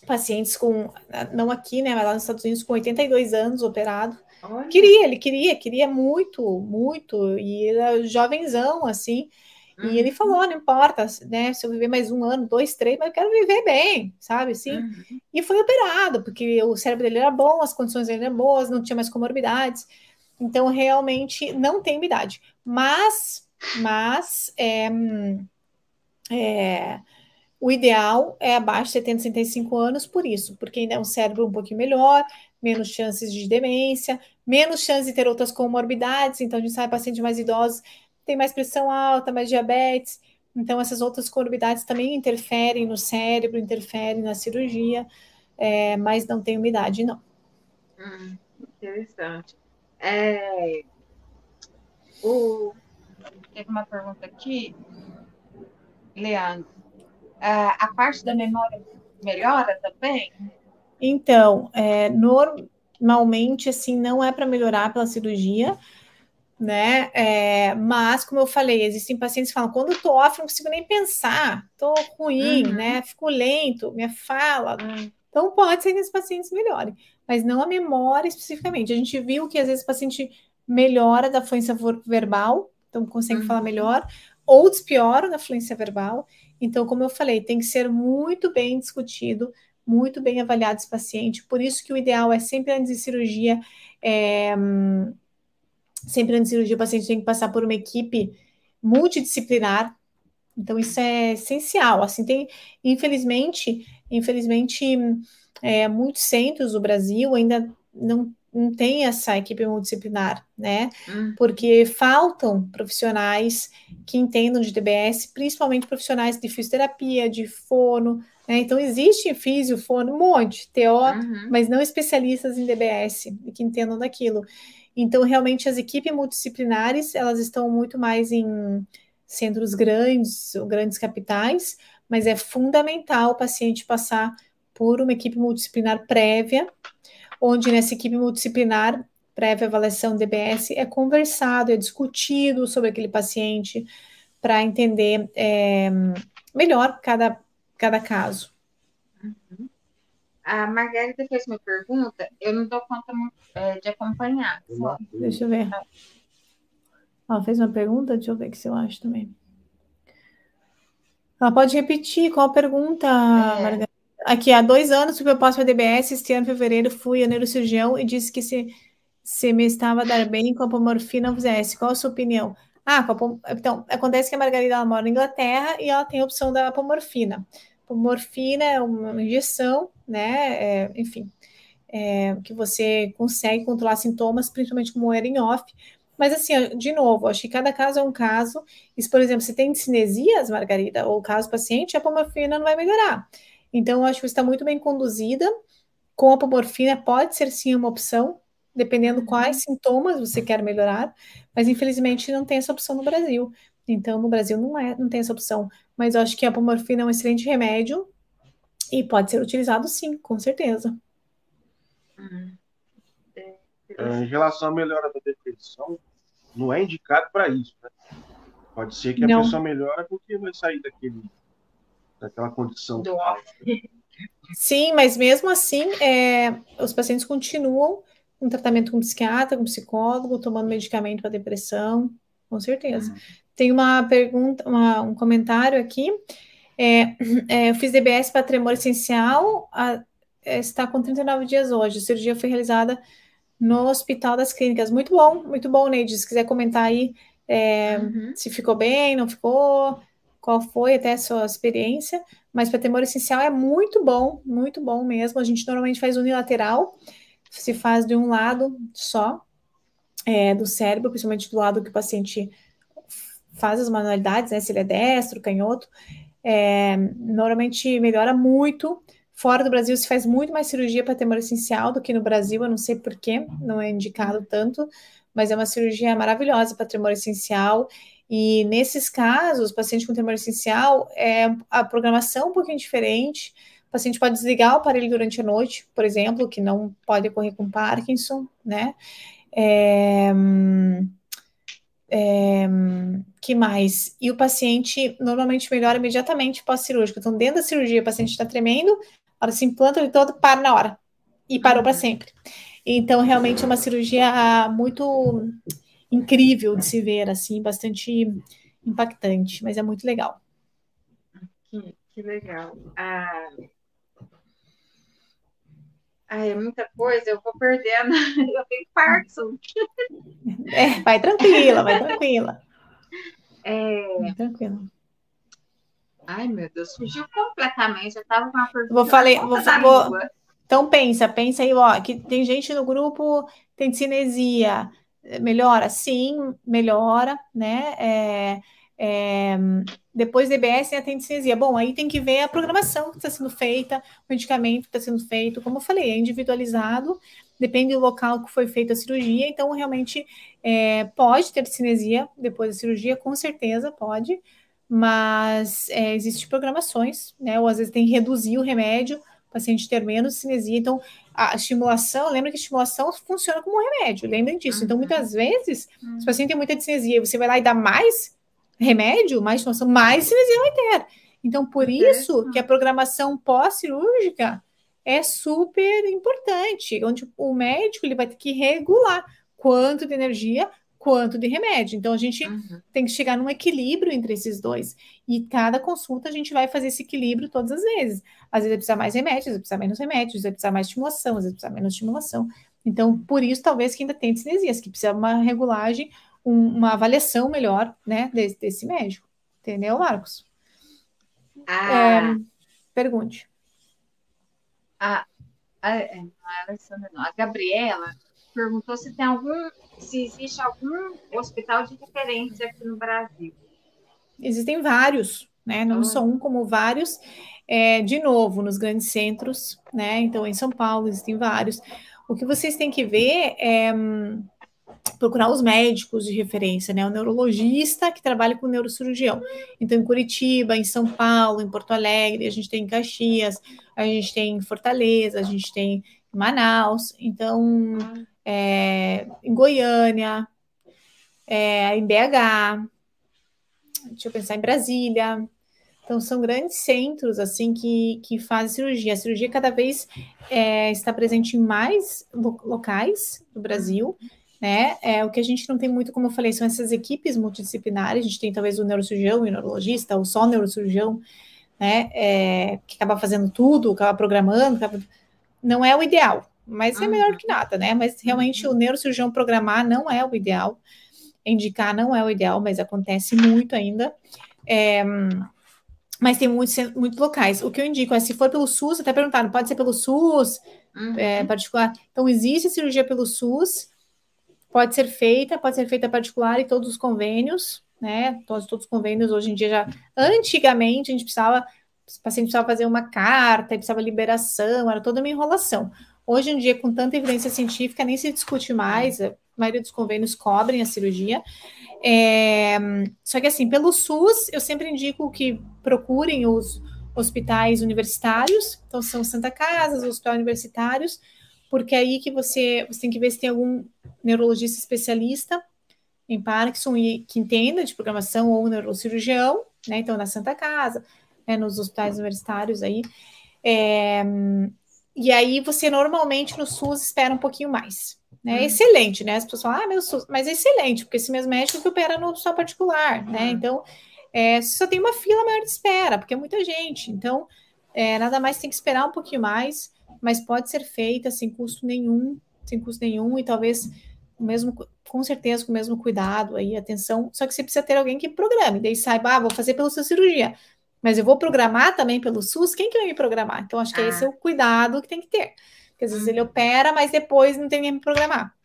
pacientes com, não aqui, né, mas lá nos Estados Unidos, com 82 anos operado. Olha. Queria, ele queria, queria muito, muito, e era jovenzão, assim. Uhum. E ele uhum. falou: não importa, né? Se eu viver mais um ano, dois, três, mas eu quero viver bem, sabe? Assim. Uhum. E foi operado, porque o cérebro dele era bom, as condições dele eram boas, não tinha mais comorbidades. Então, realmente, não tem idade. Mas, mas, é, é, o ideal é abaixo de 70, 75 anos, por isso, porque ainda é um cérebro um pouquinho melhor, menos chances de demência, menos chance de ter outras comorbidades. Então, a gente sabe pacientes mais idosos tem mais pressão alta, mais diabetes. Então, essas outras comorbidades também interferem no cérebro, interferem na cirurgia, é, mas não tem umidade, não. Hum, interessante. É, o, teve uma pergunta aqui, Leandro a parte da memória melhora também? Então, é, normalmente, assim, não é para melhorar pela cirurgia, né? É, mas, como eu falei, existem pacientes que falam, quando eu tô off, não consigo nem pensar, tô ruim, uhum. né? Fico lento, minha fala. Uhum. Então, pode ser que esses pacientes melhorem, mas não a memória especificamente. A gente viu que às vezes o paciente melhora da fluência verbal, então consegue uhum. falar melhor, ou despiora da fluência verbal, então, como eu falei, tem que ser muito bem discutido, muito bem avaliado esse paciente. Por isso que o ideal é sempre antes de cirurgia, é, sempre antes de cirurgia, o paciente tem que passar por uma equipe multidisciplinar. Então, isso é essencial. Assim, tem, infelizmente, infelizmente, é, muitos centros do Brasil ainda não não tem essa equipe multidisciplinar, né? Uhum. Porque faltam profissionais que entendam de DBS, principalmente profissionais de fisioterapia, de fono, né? Então existe físio, fono, um monte, TO, uhum. mas não especialistas em DBS que entendam daquilo. Então realmente as equipes multidisciplinares, elas estão muito mais em centros grandes, grandes capitais, mas é fundamental o paciente passar por uma equipe multidisciplinar prévia, onde nessa equipe multidisciplinar, prévia avaliação DBS, é conversado, é discutido sobre aquele paciente para entender é, melhor cada, cada caso. Uhum. A Margarida fez uma pergunta, eu não dou conta é, de acompanhar. Só. Deixa eu ver. Ela fez uma pergunta, deixa eu ver o que eu acho também. Ela pode repetir qual a pergunta, é. Margarida? Aqui, há dois anos fui proposta para a DBS, este ano, em fevereiro, fui a neurocirurgião e disse que se, se me estava a dar bem com a pomorfina fizesse. Qual a sua opinião? Ah, a, então, acontece que a Margarida ela mora na Inglaterra e ela tem a opção da pomorfina. Pomorfina é uma injeção, né? É, enfim, é, que você consegue controlar sintomas, principalmente como era em off. Mas assim, de novo, acho que cada caso é um caso. E por exemplo, você tem cinesias, Margarida, ou caso paciente, a pomorfina não vai melhorar. Então, acho que está muito bem conduzida. Com a pomorfina pode ser sim uma opção, dependendo quais uhum. sintomas você quer melhorar, mas infelizmente não tem essa opção no Brasil. Então, no Brasil não, é, não tem essa opção. Mas eu acho que a pomorfina é um excelente remédio e pode ser utilizado sim, com certeza. Uhum. É, em relação à melhora da depressão, não é indicado para isso. Né? Pode ser que a não. pessoa melhora porque vai sair daquele, daquela condição. Do Sim, mas mesmo assim, é, os pacientes continuam com tratamento com psiquiatra, com psicólogo, tomando medicamento para depressão, com certeza. Uhum. Tem uma pergunta, uma, um comentário aqui. É, é, eu fiz DBS para tremor essencial, a, é, está com 39 dias hoje. A cirurgia foi realizada no Hospital das Clínicas. Muito bom, muito bom, Neide. Se quiser comentar aí é, uhum. se ficou bem, não ficou, qual foi até a sua experiência. Mas para tremor essencial é muito bom, muito bom mesmo. A gente normalmente faz unilateral, se faz de um lado só é, do cérebro, principalmente do lado que o paciente faz as manualidades, né? Se ele é destro, canhoto, é, normalmente melhora muito. Fora do Brasil se faz muito mais cirurgia para temor essencial do que no Brasil, eu não sei porquê, não é indicado tanto, mas é uma cirurgia maravilhosa para tremor essencial. E nesses casos, paciente com tremor essencial, é a programação um pouquinho diferente. O paciente pode desligar o aparelho durante a noite, por exemplo, que não pode ocorrer com Parkinson, né? É, é, que mais? E o paciente normalmente melhora imediatamente pós-cirúrgico. Então, dentro da cirurgia, o paciente está tremendo, a hora se implanta ele todo, para na hora. E parou para sempre. Então, realmente é uma cirurgia muito incrível de se ver, assim, bastante impactante, mas é muito legal. Que, que legal. Ah, ah, é muita coisa, eu vou perder a... Eu tenho Parkinson. É, vai tranquila, vai tranquila. É... Vai tranquila. Ai, meu Deus, fugiu completamente. Eu estava com uma pergunta. Vou falei, vou, vou... Então pensa, pensa aí, ó, que tem gente no grupo tem cinesia. Melhora? Sim, melhora, né? É, é, depois DBS e a cinesia. Bom, aí tem que ver a programação que está sendo feita, o medicamento que está sendo feito. Como eu falei, é individualizado, depende do local que foi feita a cirurgia. Então, realmente, é, pode ter cinesia depois da cirurgia, com certeza pode, mas é, existem programações, né? Ou às vezes tem que reduzir o remédio, paciente ter menos cinesia. Então, a estimulação, lembra que a estimulação funciona como um remédio, lembrem disso. Então, muitas vezes, se o paciente tem muita cinesia, você vai lá e dá mais remédio, mais estimulação, mais cinesia vai ter. Então, por isso que a programação pós-cirúrgica é super importante, onde o médico ele vai ter que regular quanto de energia, quanto de remédio. Então, a gente uhum. tem que chegar num equilíbrio entre esses dois. E cada consulta a gente vai fazer esse equilíbrio todas as vezes. Às vezes vai precisar mais remédios, às vezes vai precisar menos remédios, às vezes vai precisar mais estimulação, às vezes vai precisar menos estimulação. Então, por isso, talvez que ainda tem cinesias, que precisa uma regulagem um, uma avaliação melhor, né, desse, desse médico. Entendeu, Marcos? Ah. É, pergunte. A, a, é, a, Alessandra, não, a Gabriela perguntou se tem algum, se existe algum hospital de referência aqui no Brasil. Existem vários, né? Não ah. só um, como vários. É, de novo, nos grandes centros, né? Então, em São Paulo existem vários. O que vocês têm que ver é procurar os médicos de referência, né? O neurologista que trabalha com neurocirurgião. Então, em Curitiba, em São Paulo, em Porto Alegre, a gente tem em Caxias, a gente tem em Fortaleza, a gente tem em Manaus, então é, em Goiânia, é, em BH, deixa eu pensar em Brasília. Então, são grandes centros, assim, que, que fazem cirurgia. A cirurgia cada vez é, está presente em mais locais do Brasil, né? É, o que a gente não tem muito, como eu falei, são essas equipes multidisciplinares. A gente tem talvez o neurocirurgião e o neurologista, ou só o neurocirurgião, né? É, que acaba fazendo tudo, acaba programando. Acaba... Não é o ideal, mas é melhor que nada, né? Mas realmente o neurocirurgião programar não é o ideal indicar não é o ideal, mas acontece muito ainda. É, mas tem muitos, muitos locais. O que eu indico é, se for pelo SUS, até perguntaram, pode ser pelo SUS, uhum. é, particular. Então, existe cirurgia pelo SUS, pode ser feita, pode ser feita particular e todos os convênios, né? Todos, todos os convênios, hoje em dia já. Antigamente, a gente precisava, o paciente precisava fazer uma carta, precisava liberação, era toda uma enrolação. Hoje em dia, com tanta evidência científica, nem se discute mais, a maioria dos convênios cobrem a cirurgia. É, só que, assim, pelo SUS, eu sempre indico que procurem os hospitais universitários, então são Santa Casas, hospitais universitários, porque é aí que você, você tem que ver se tem algum neurologista especialista em Parkinson e que entenda de programação ou neurocirurgião, né? Então, na Santa Casa, né, nos hospitais universitários aí. É, e aí você normalmente no SUS espera um pouquinho mais. Né? É excelente, né? As pessoas falam, ah, meu SUS, mas é excelente, porque esse mesmo médico que opera no só particular, né? Uhum. Então, é, só tem uma fila maior de espera, porque é muita gente. Então, é, nada mais tem que esperar um pouquinho mais, mas pode ser feita sem custo nenhum, sem custo nenhum, e talvez mesmo, com certeza, com o mesmo cuidado aí, atenção. Só que você precisa ter alguém que programe, daí saiba, ah, vou fazer pela sua cirurgia mas eu vou programar também pelo SUS, quem que vai me programar? Então, acho que ah. esse é o cuidado que tem que ter. Porque às vezes ele uhum. opera, mas depois não tem ninguém me programar.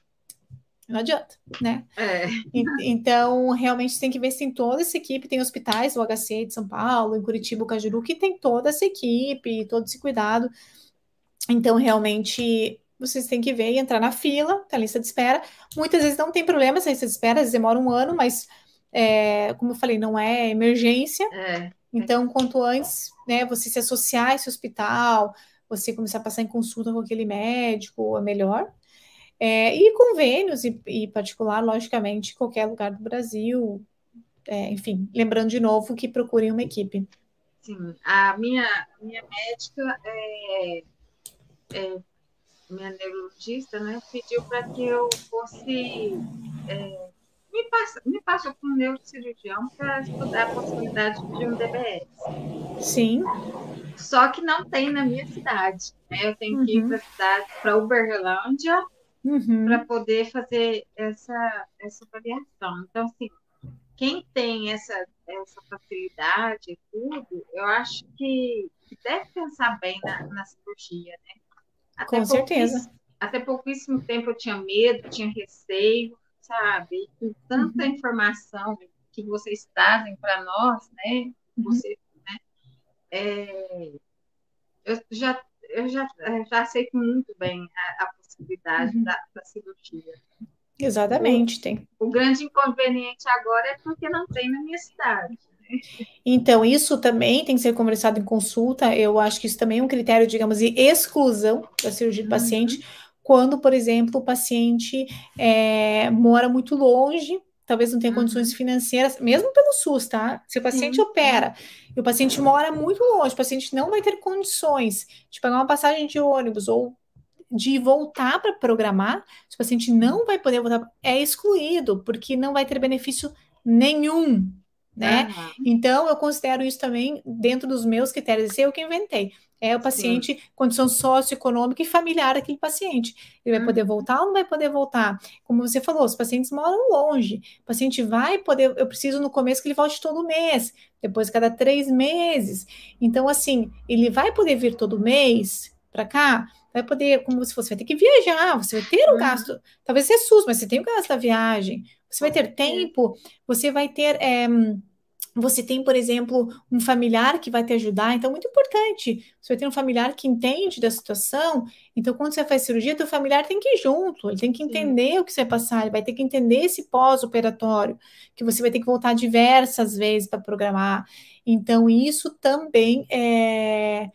Não adianta, né? É. Então, realmente tem que ver se tem toda essa equipe, tem hospitais, o HC de São Paulo, em Curitiba, o Cajuru, que tem toda essa equipe, todo esse cuidado. Então, realmente, vocês têm que ver e entrar na fila, tá lista de espera. Muitas vezes não tem problema essa lista de espera, às vezes demora um ano, mas, é, como eu falei, não é emergência. É. Então, quanto antes, né, você se associar a esse hospital, você começar a passar em consulta com aquele médico, é melhor. É, e convênios, e, e, particular, logicamente, qualquer lugar do Brasil. É, enfim, lembrando de novo que procurem uma equipe. Sim, a minha, minha médica, é, é minha neurologista, né, pediu para que eu fosse é, me passa, me passa com um neurocirurgião para estudar a possibilidade de um DBS. Sim. Só que não tem na minha cidade. Né? Eu tenho uhum. que ir uhum. para a cidade, para Uberlândia, uhum. para poder fazer essa, essa avaliação. Então, assim, quem tem essa, essa facilidade e tudo, eu acho que, deve pensar bem na, na cirurgia, né? Até Com certeza. Até pouquíssimo tempo eu tinha medo, tinha receio, sabe? Com tanta uhum. informação que vocês trazem para nós, né? Uhum. Você, né? É, eu já eu já, já aceito muito bem a, a possibilidade uhum. da, da, cirurgia. Exatamente, o, tem. O grande inconveniente agora é porque não tem na minha cidade. Né? Então, isso também tem que ser conversado em consulta. Eu acho que isso também é um critério, digamos, de exclusão da cirurgia do uhum. paciente, quando, por exemplo, o paciente é, mora muito longe, talvez não tenha uhum. condições financeiras, mesmo pelo SUS, tá? Se o paciente uhum. opera e o paciente mora muito longe, o paciente não vai ter condições de pagar uma passagem de ônibus ou de voltar para programar, se o paciente não vai poder voltar, é excluído, porque não vai ter benefício nenhum, né? Uhum. Então, eu considero isso também dentro dos meus critérios, esse é o que inventei é o paciente, Sim. condição socioeconômica e familiar daquele paciente. Ele vai poder voltar ou não vai poder voltar? Como você falou, os pacientes moram longe. O paciente vai poder, eu preciso no começo que ele volte todo mês, depois cada três meses. Então, assim, ele vai poder vir todo mês para cá, vai poder, como se fosse, vai ter que viajar, você vai ter o um uhum. gasto, talvez seja SUS, mas você tem o gasto da viagem, você vai ter tempo, você vai ter. É, você tem, por exemplo, um familiar que vai te ajudar, então é muito importante. Você tem um familiar que entende da situação, então quando você faz cirurgia, teu familiar tem que ir junto, ele tem que entender Sim. o que você vai passar, ele vai ter que entender esse pós-operatório, que você vai ter que voltar diversas vezes para programar. Então, isso também é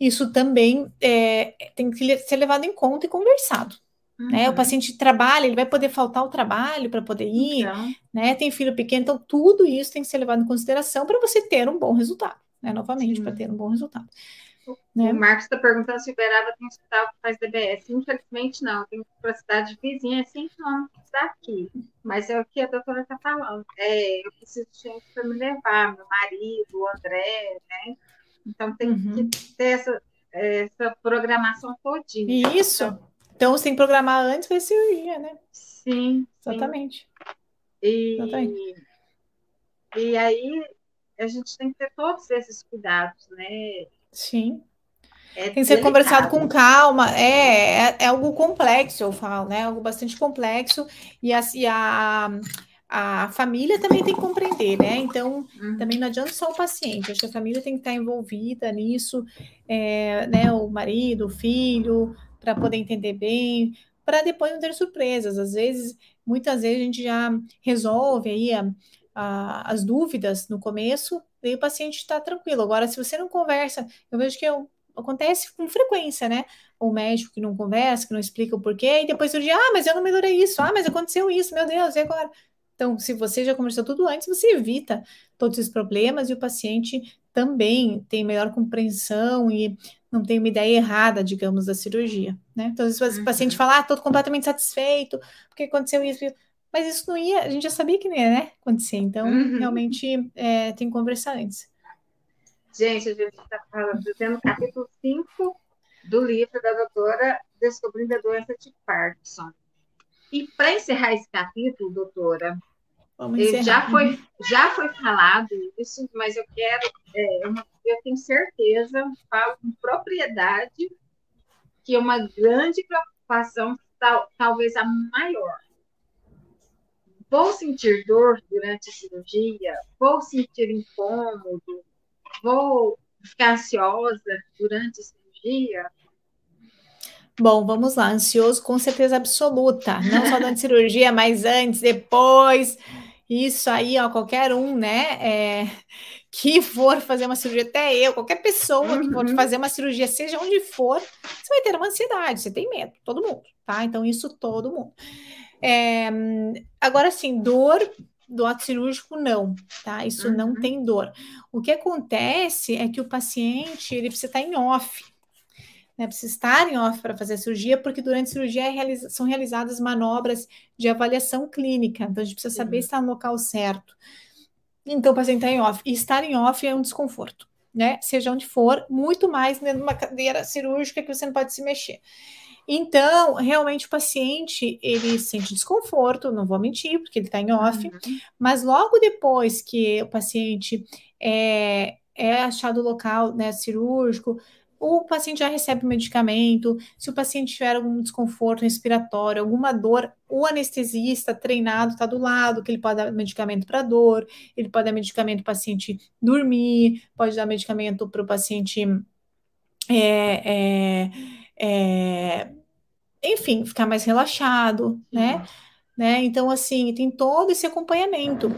isso também é, tem que ser levado em conta e conversado. Uhum. Né? O uhum. paciente trabalha, ele vai poder faltar o trabalho para poder ir, então. né? Tem filho pequeno, então tudo isso tem que ser levado em consideração para você ter um bom resultado, né? Novamente, para ter um bom resultado. Né? O Marcos está perguntando se o Uberaba tem hospital que faz DBS. Infelizmente, não. Tem para a cidade vizinha, é 5 quilômetros daqui. Mas é o que a doutora está falando. É, eu preciso de gente para me levar, meu marido, o André, né? Então tem uhum. que ter essa, essa programação todinha. Isso. Então, então, que programar antes da cirurgia, né? Sim. Exatamente. Sim. E, Exatamente. e aí a gente tem que ter todos esses cuidados, né? Sim. É tem que ser delicado. conversado com calma. É, é, é, algo complexo, eu falo, né? Algo bastante complexo. E a, e a, a família também tem que compreender, né? Então, uhum. também não adianta só o paciente. Acho que a família tem que estar envolvida nisso, é, né? O marido, o filho, para poder entender bem, para depois não ter surpresas. Às vezes, muitas vezes a gente já resolve aí a, a, as dúvidas no começo, e o paciente está tranquilo. Agora, se você não conversa, eu vejo que eu, acontece com frequência, né? O médico que não conversa, que não explica o porquê, e depois surge, ah, mas eu não melhorei isso, ah, mas aconteceu isso, meu Deus, e agora? Então, se você já conversou tudo antes, você evita todos esses problemas e o paciente também tem melhor compreensão e não tem uma ideia errada, digamos, da cirurgia, né? Então, às vezes o paciente uhum. fala, ah, estou completamente satisfeito, porque aconteceu isso, mas isso não ia, a gente já sabia que não ia, né, acontecer, então, uhum. realmente, é, tem que conversar antes. Gente, a gente está fazendo o capítulo 5 do livro da doutora Descobrindo a Doença de Parkinson. E para encerrar esse capítulo, doutora, já foi, já foi falado isso, mas eu quero, é, uma, eu tenho certeza, falo com propriedade, que é uma grande preocupação, tal, talvez a maior. Vou sentir dor durante a cirurgia, vou sentir incômodo, vou ficar ansiosa durante a cirurgia. Bom, vamos lá. Ansioso com certeza absoluta. Não só durante a cirurgia, mas antes, depois. Isso aí, ó, qualquer um, né, é, que for fazer uma cirurgia, até eu, qualquer pessoa uhum. que for uhum. fazer uma cirurgia, seja onde for, você vai ter uma ansiedade, você tem medo, todo mundo, tá? Então, isso todo mundo. É, agora, sim, dor do ato cirúrgico, não, tá? Isso uhum. não tem dor. O que acontece é que o paciente, ele precisa estar em off, né, precisa estar em off para fazer a cirurgia, porque durante a cirurgia é realiza são realizadas manobras de avaliação clínica, então a gente precisa saber uhum. se está no local certo. Então, o paciente está em off. E estar em off é um desconforto, né? Seja onde for, muito mais numa cadeira cirúrgica que você não pode se mexer. Então, realmente o paciente, ele sente desconforto, não vou mentir, porque ele está em off, uhum. mas logo depois que o paciente é, é achado o local né, cirúrgico, o paciente já recebe o medicamento, se o paciente tiver algum desconforto respiratório, alguma dor, o anestesista treinado está do lado, que ele pode dar medicamento para dor, ele pode dar medicamento para o paciente dormir, pode dar medicamento para o paciente. É, é, é, enfim, ficar mais relaxado, né? né? Então, assim, tem todo esse acompanhamento.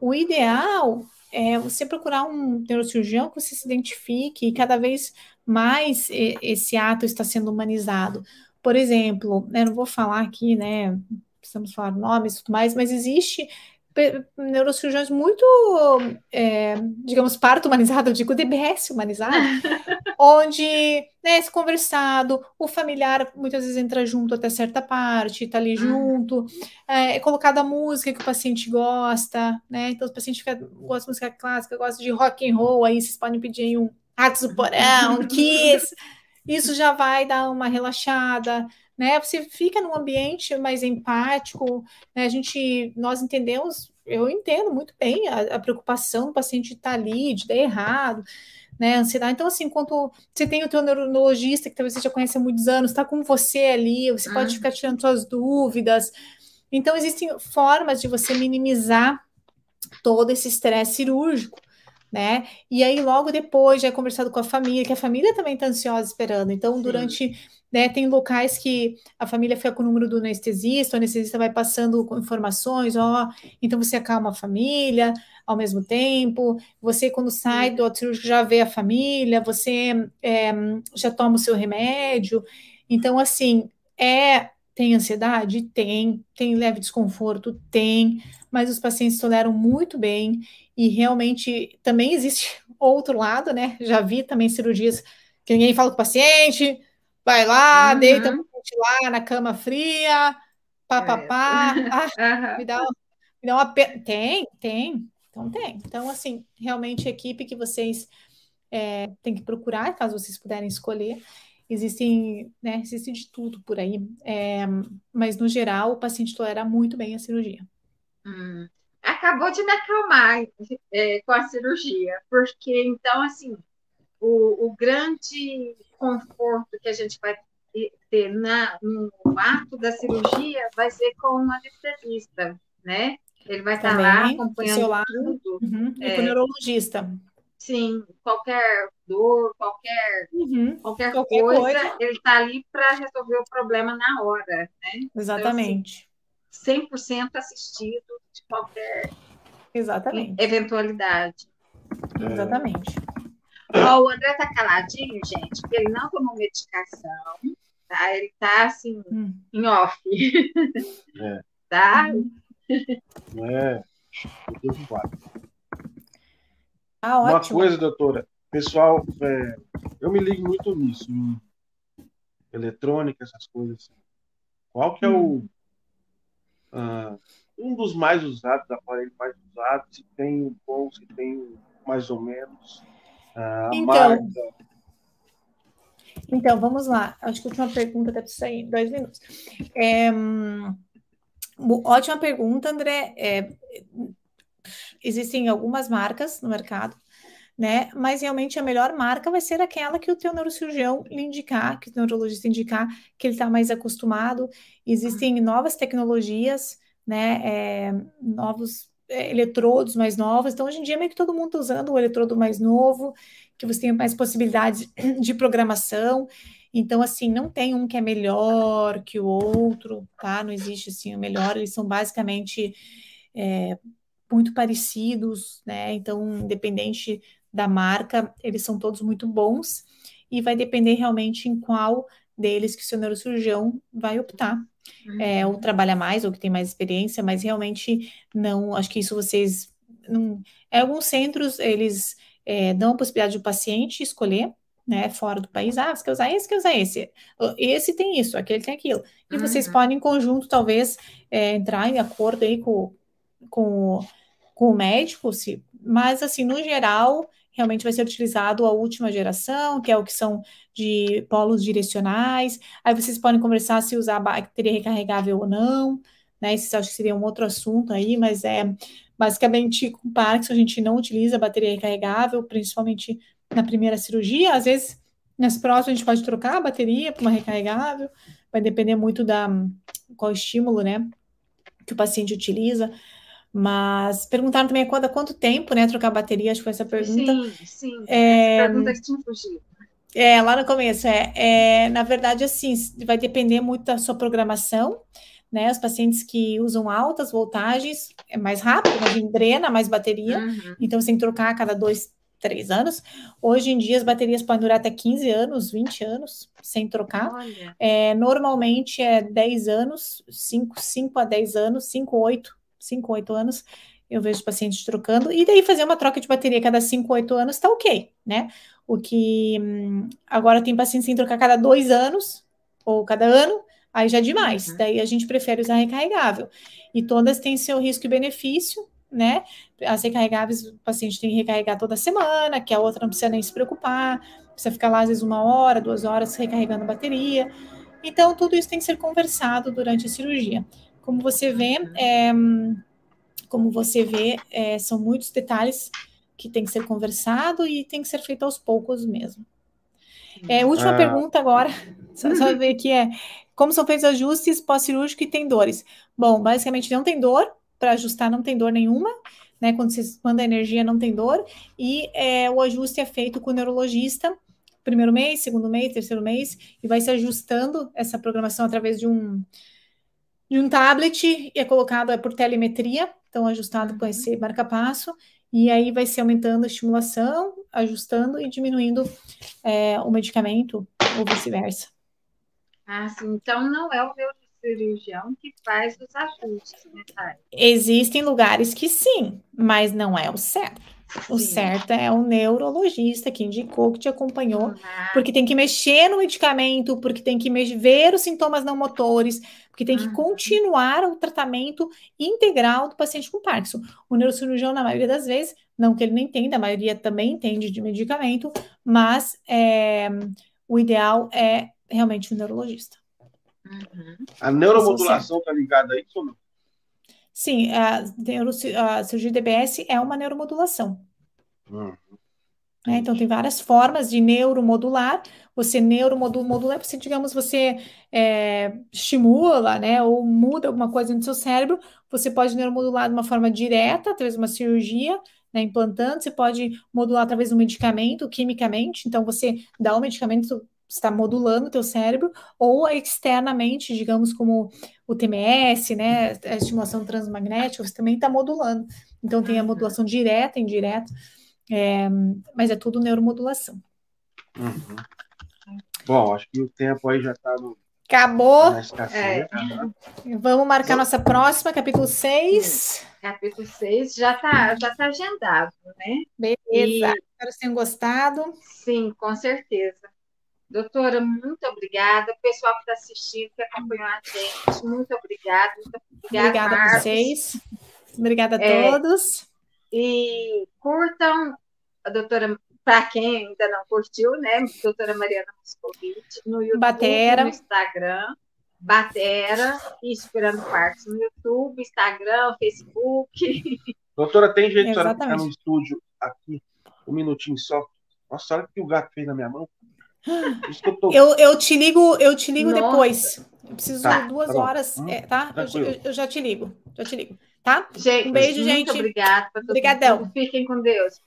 O ideal é você procurar um neurocirurgião que você se identifique e cada vez mais esse ato está sendo humanizado. Por exemplo, né, não vou falar aqui, né? Precisamos falar nomes e tudo mais, mas existe neurocirurgiões muito, é, digamos, parto humanizado, eu digo DBS humanizado, onde né, esse conversado, o familiar muitas vezes entra junto até certa parte, está ali uhum. junto, é, é colocada a música que o paciente gosta, né? Então, o paciente gosta de música clássica, gosta de rock and roll, aí vocês podem pedir um Ratos do Porão, Kiss. Isso já vai dar uma relaxada, né? Você fica num ambiente mais empático, né? A gente, nós entendemos, eu entendo muito bem a, a preocupação do paciente estar ali, de dar errado, né? Ansiedade. Então, assim, quando você tem o teu neurologista, que talvez você já conhece há muitos anos, está com você ali, você pode ficar tirando suas dúvidas. Então, existem formas de você minimizar todo esse estresse cirúrgico né? E aí, logo depois, já é conversado com a família, que a família também está ansiosa esperando. Então, Sim. durante. Né, tem locais que a família fica com o número do anestesista, o anestesista vai passando informações, ó, então você acalma a família ao mesmo tempo, você quando sai do cirúrgico já vê a família, você é, já toma o seu remédio. Então, assim, é tem ansiedade? Tem. Tem leve desconforto? Tem. Mas os pacientes toleram muito bem e realmente também existe outro lado, né? Já vi também cirurgias que ninguém fala com o paciente, vai lá, uhum. deita lá na cama fria, papapá, é. ah, uhum. me dá, me dá uma tem, tem, então tem. Então assim, realmente a equipe que vocês é, têm que procurar, caso vocês puderem escolher, existem, né, existe de tudo por aí, é, mas no geral o paciente tolera muito bem a cirurgia. Hum acabou de me acalmar é, com a cirurgia, porque então, assim, o, o, grande conforto que a gente vai ter na, no ato da cirurgia vai ser com um anestesista, né? Ele vai estar lá acompanhando tudo. Uhum. É, com o neurologista. Sim, qualquer dor, qualquer, uhum. qualquer, qualquer, coisa, coisa. ele está ali para resolver o problema na hora, né? Exatamente. Então, assim, 100% assistido de qualquer Exatamente. eventualidade. É. Exatamente. Ó, o André tá caladinho, gente, porque ele não tomou medicação, tá? Ele tá assim, hum. em off. É. tá? É. Ah, Uma coisa, doutora, pessoal, é, eu me ligo muito nisso, em eletrônica, essas coisas. Qual que é hum. o uh, um dos mais usados, aparelho mais usado, se tem um bom, se tem mais ou menos. Uh, então, marca. então, vamos lá. Acho que a última pergunta deve sair em dois minutos. É, ótima pergunta, André. É, existem algumas marcas no mercado, né? Mas realmente a melhor marca vai ser aquela que o teu neurocirurgião lhe indicar, que o neurologista indicar que ele está mais acostumado. Existem novas tecnologias né, é, novos é, eletrodos mais novos. Então, hoje em dia, meio que todo mundo está usando o eletrodo mais novo, que você tem mais possibilidades de programação. Então, assim, não tem um que é melhor que o outro, tá? Não existe, assim, o melhor. Eles são basicamente é, muito parecidos, né? Então, independente da marca, eles são todos muito bons. E vai depender realmente em qual deles que o seu neurocirurgião vai optar é, ou uhum. trabalha mais, ou que tem mais experiência, mas realmente não, acho que isso vocês não. É, alguns centros, eles é, dão a possibilidade do paciente escolher, né, fora do país, ah, você quer usar esse, quer usar esse. Esse tem isso, aquele tem aquilo. E uhum. vocês podem, em conjunto, talvez, é, entrar em acordo aí com, com, com o médico, se, mas, assim, no geral, realmente vai ser utilizado a última geração, que é o que são de polos direcionais. Aí vocês podem conversar se usar bateria recarregável ou não, né? Isso acho que seria um outro assunto aí, mas é basicamente com Parkinson a gente não utiliza bateria recarregável, principalmente na primeira cirurgia. Às vezes, nas próximas, a gente pode trocar a bateria para uma recarregável, vai depender muito da qual estímulo, né? Que o paciente utiliza. Mas perguntaram também a quanto tempo, né, trocar bateria, acho que foi essa pergunta. Sim, sim. É, pergunta que tinha fugido. É, lá no começo, é, é, na verdade, assim, vai depender muito da sua programação, né, os pacientes que usam altas voltagens, é mais rápido, mas drena mais bateria, uhum. então você tem que trocar a cada dois, três anos. Hoje em dia, as baterias podem durar até 15 anos, 20 anos, sem trocar. É, normalmente é 10 anos, 5, 5 a 10 anos, 5, 8 5, 8 anos, eu vejo pacientes trocando, e daí fazer uma troca de bateria cada 5, 8 anos está ok, né? O que hum, agora tem pacientes sem trocar cada dois anos, ou cada ano, aí já é demais. Uhum. Daí a gente prefere usar recarregável. E todas têm seu risco e benefício, né? As recarregáveis, o paciente tem que recarregar toda semana, que a outra não precisa nem se preocupar, precisa ficar lá às vezes uma hora, duas horas recarregando a bateria. Então, tudo isso tem que ser conversado durante a cirurgia. Como você vê, é, como você vê, é, são muitos detalhes que tem que ser conversado e tem que ser feito aos poucos mesmo. É, última ah. pergunta agora, só, só ver aqui é como são feitos ajustes pós-cirúrgico e tem dores? Bom, basicamente não tem dor, para ajustar não tem dor nenhuma, né? Quando você manda energia, não tem dor. E é, o ajuste é feito com o neurologista, primeiro mês, segundo mês, terceiro mês, e vai se ajustando essa programação através de um, de um tablet, é colocado é por telemetria, então ajustado com esse marca-passo, e aí vai se aumentando a estimulação, ajustando e diminuindo é, o medicamento, ou vice-versa. Ah, sim. Então não é o neurocirurgião que faz os ajustes, né, Existem lugares que sim, mas não é o certo. O certo é o neurologista que indicou, que te acompanhou, ah. porque tem que mexer no medicamento, porque tem que ver os sintomas não motores, porque tem que uhum. continuar o tratamento integral do paciente com Parkinson. O neurocirurgião, na maioria das vezes, não que ele não entenda, a maioria também entende de medicamento, mas é, o ideal é realmente o neurologista. Uhum. A neuromodulação está ligada a isso ou não? Sim, a, a cirurgia DBS é uma neuromodulação. Uhum. É, então, tem várias formas de neuromodular. Você neuromodular, você, digamos, você é, estimula, né, ou muda alguma coisa no seu cérebro. Você pode neuromodular de uma forma direta, através de uma cirurgia, né, implantando. Você pode modular através de um medicamento, quimicamente. Então, você dá o medicamento está modulando o teu cérebro, ou externamente, digamos, como o TMS, né, a estimulação transmagnética, você também está modulando. Então, tem a modulação direta, indireta, é, mas é tudo neuromodulação. Uhum. Bom, acho que o tempo aí já está no. Acabou. É. Vamos marcar nossa próxima, capítulo 6. Capítulo 6 já está já tá agendado, né? Beleza. E... Espero que vocês tenham gostado. Sim, com certeza. Doutora, muito obrigada. O pessoal que está assistindo, que acompanhou a gente, muito obrigada. Muito obrigada, obrigada a vocês. Obrigada a é, todos. E curtam a doutora, para quem ainda não curtiu, né? Doutora Mariana Moscovitch, no YouTube, Batera. no Instagram. Batera e Esperando Parques no YouTube, Instagram, Facebook. Doutora, tem jeito de ficar no estúdio aqui, um minutinho só? Nossa, olha o que o gato fez na minha mão. Eu, tô... eu, eu, te ligo, eu te ligo depois. Eu preciso tá, de duas tá horas, hum, é, tá? Eu, eu, já te ligo, já te ligo, tá? Gente, um beijo, muito gente. Obrigada. Obrigadão. Fiquem com Deus.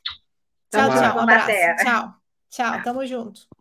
Tchau, tchau. Um abraço. Tchau. Tchau, tamo junto.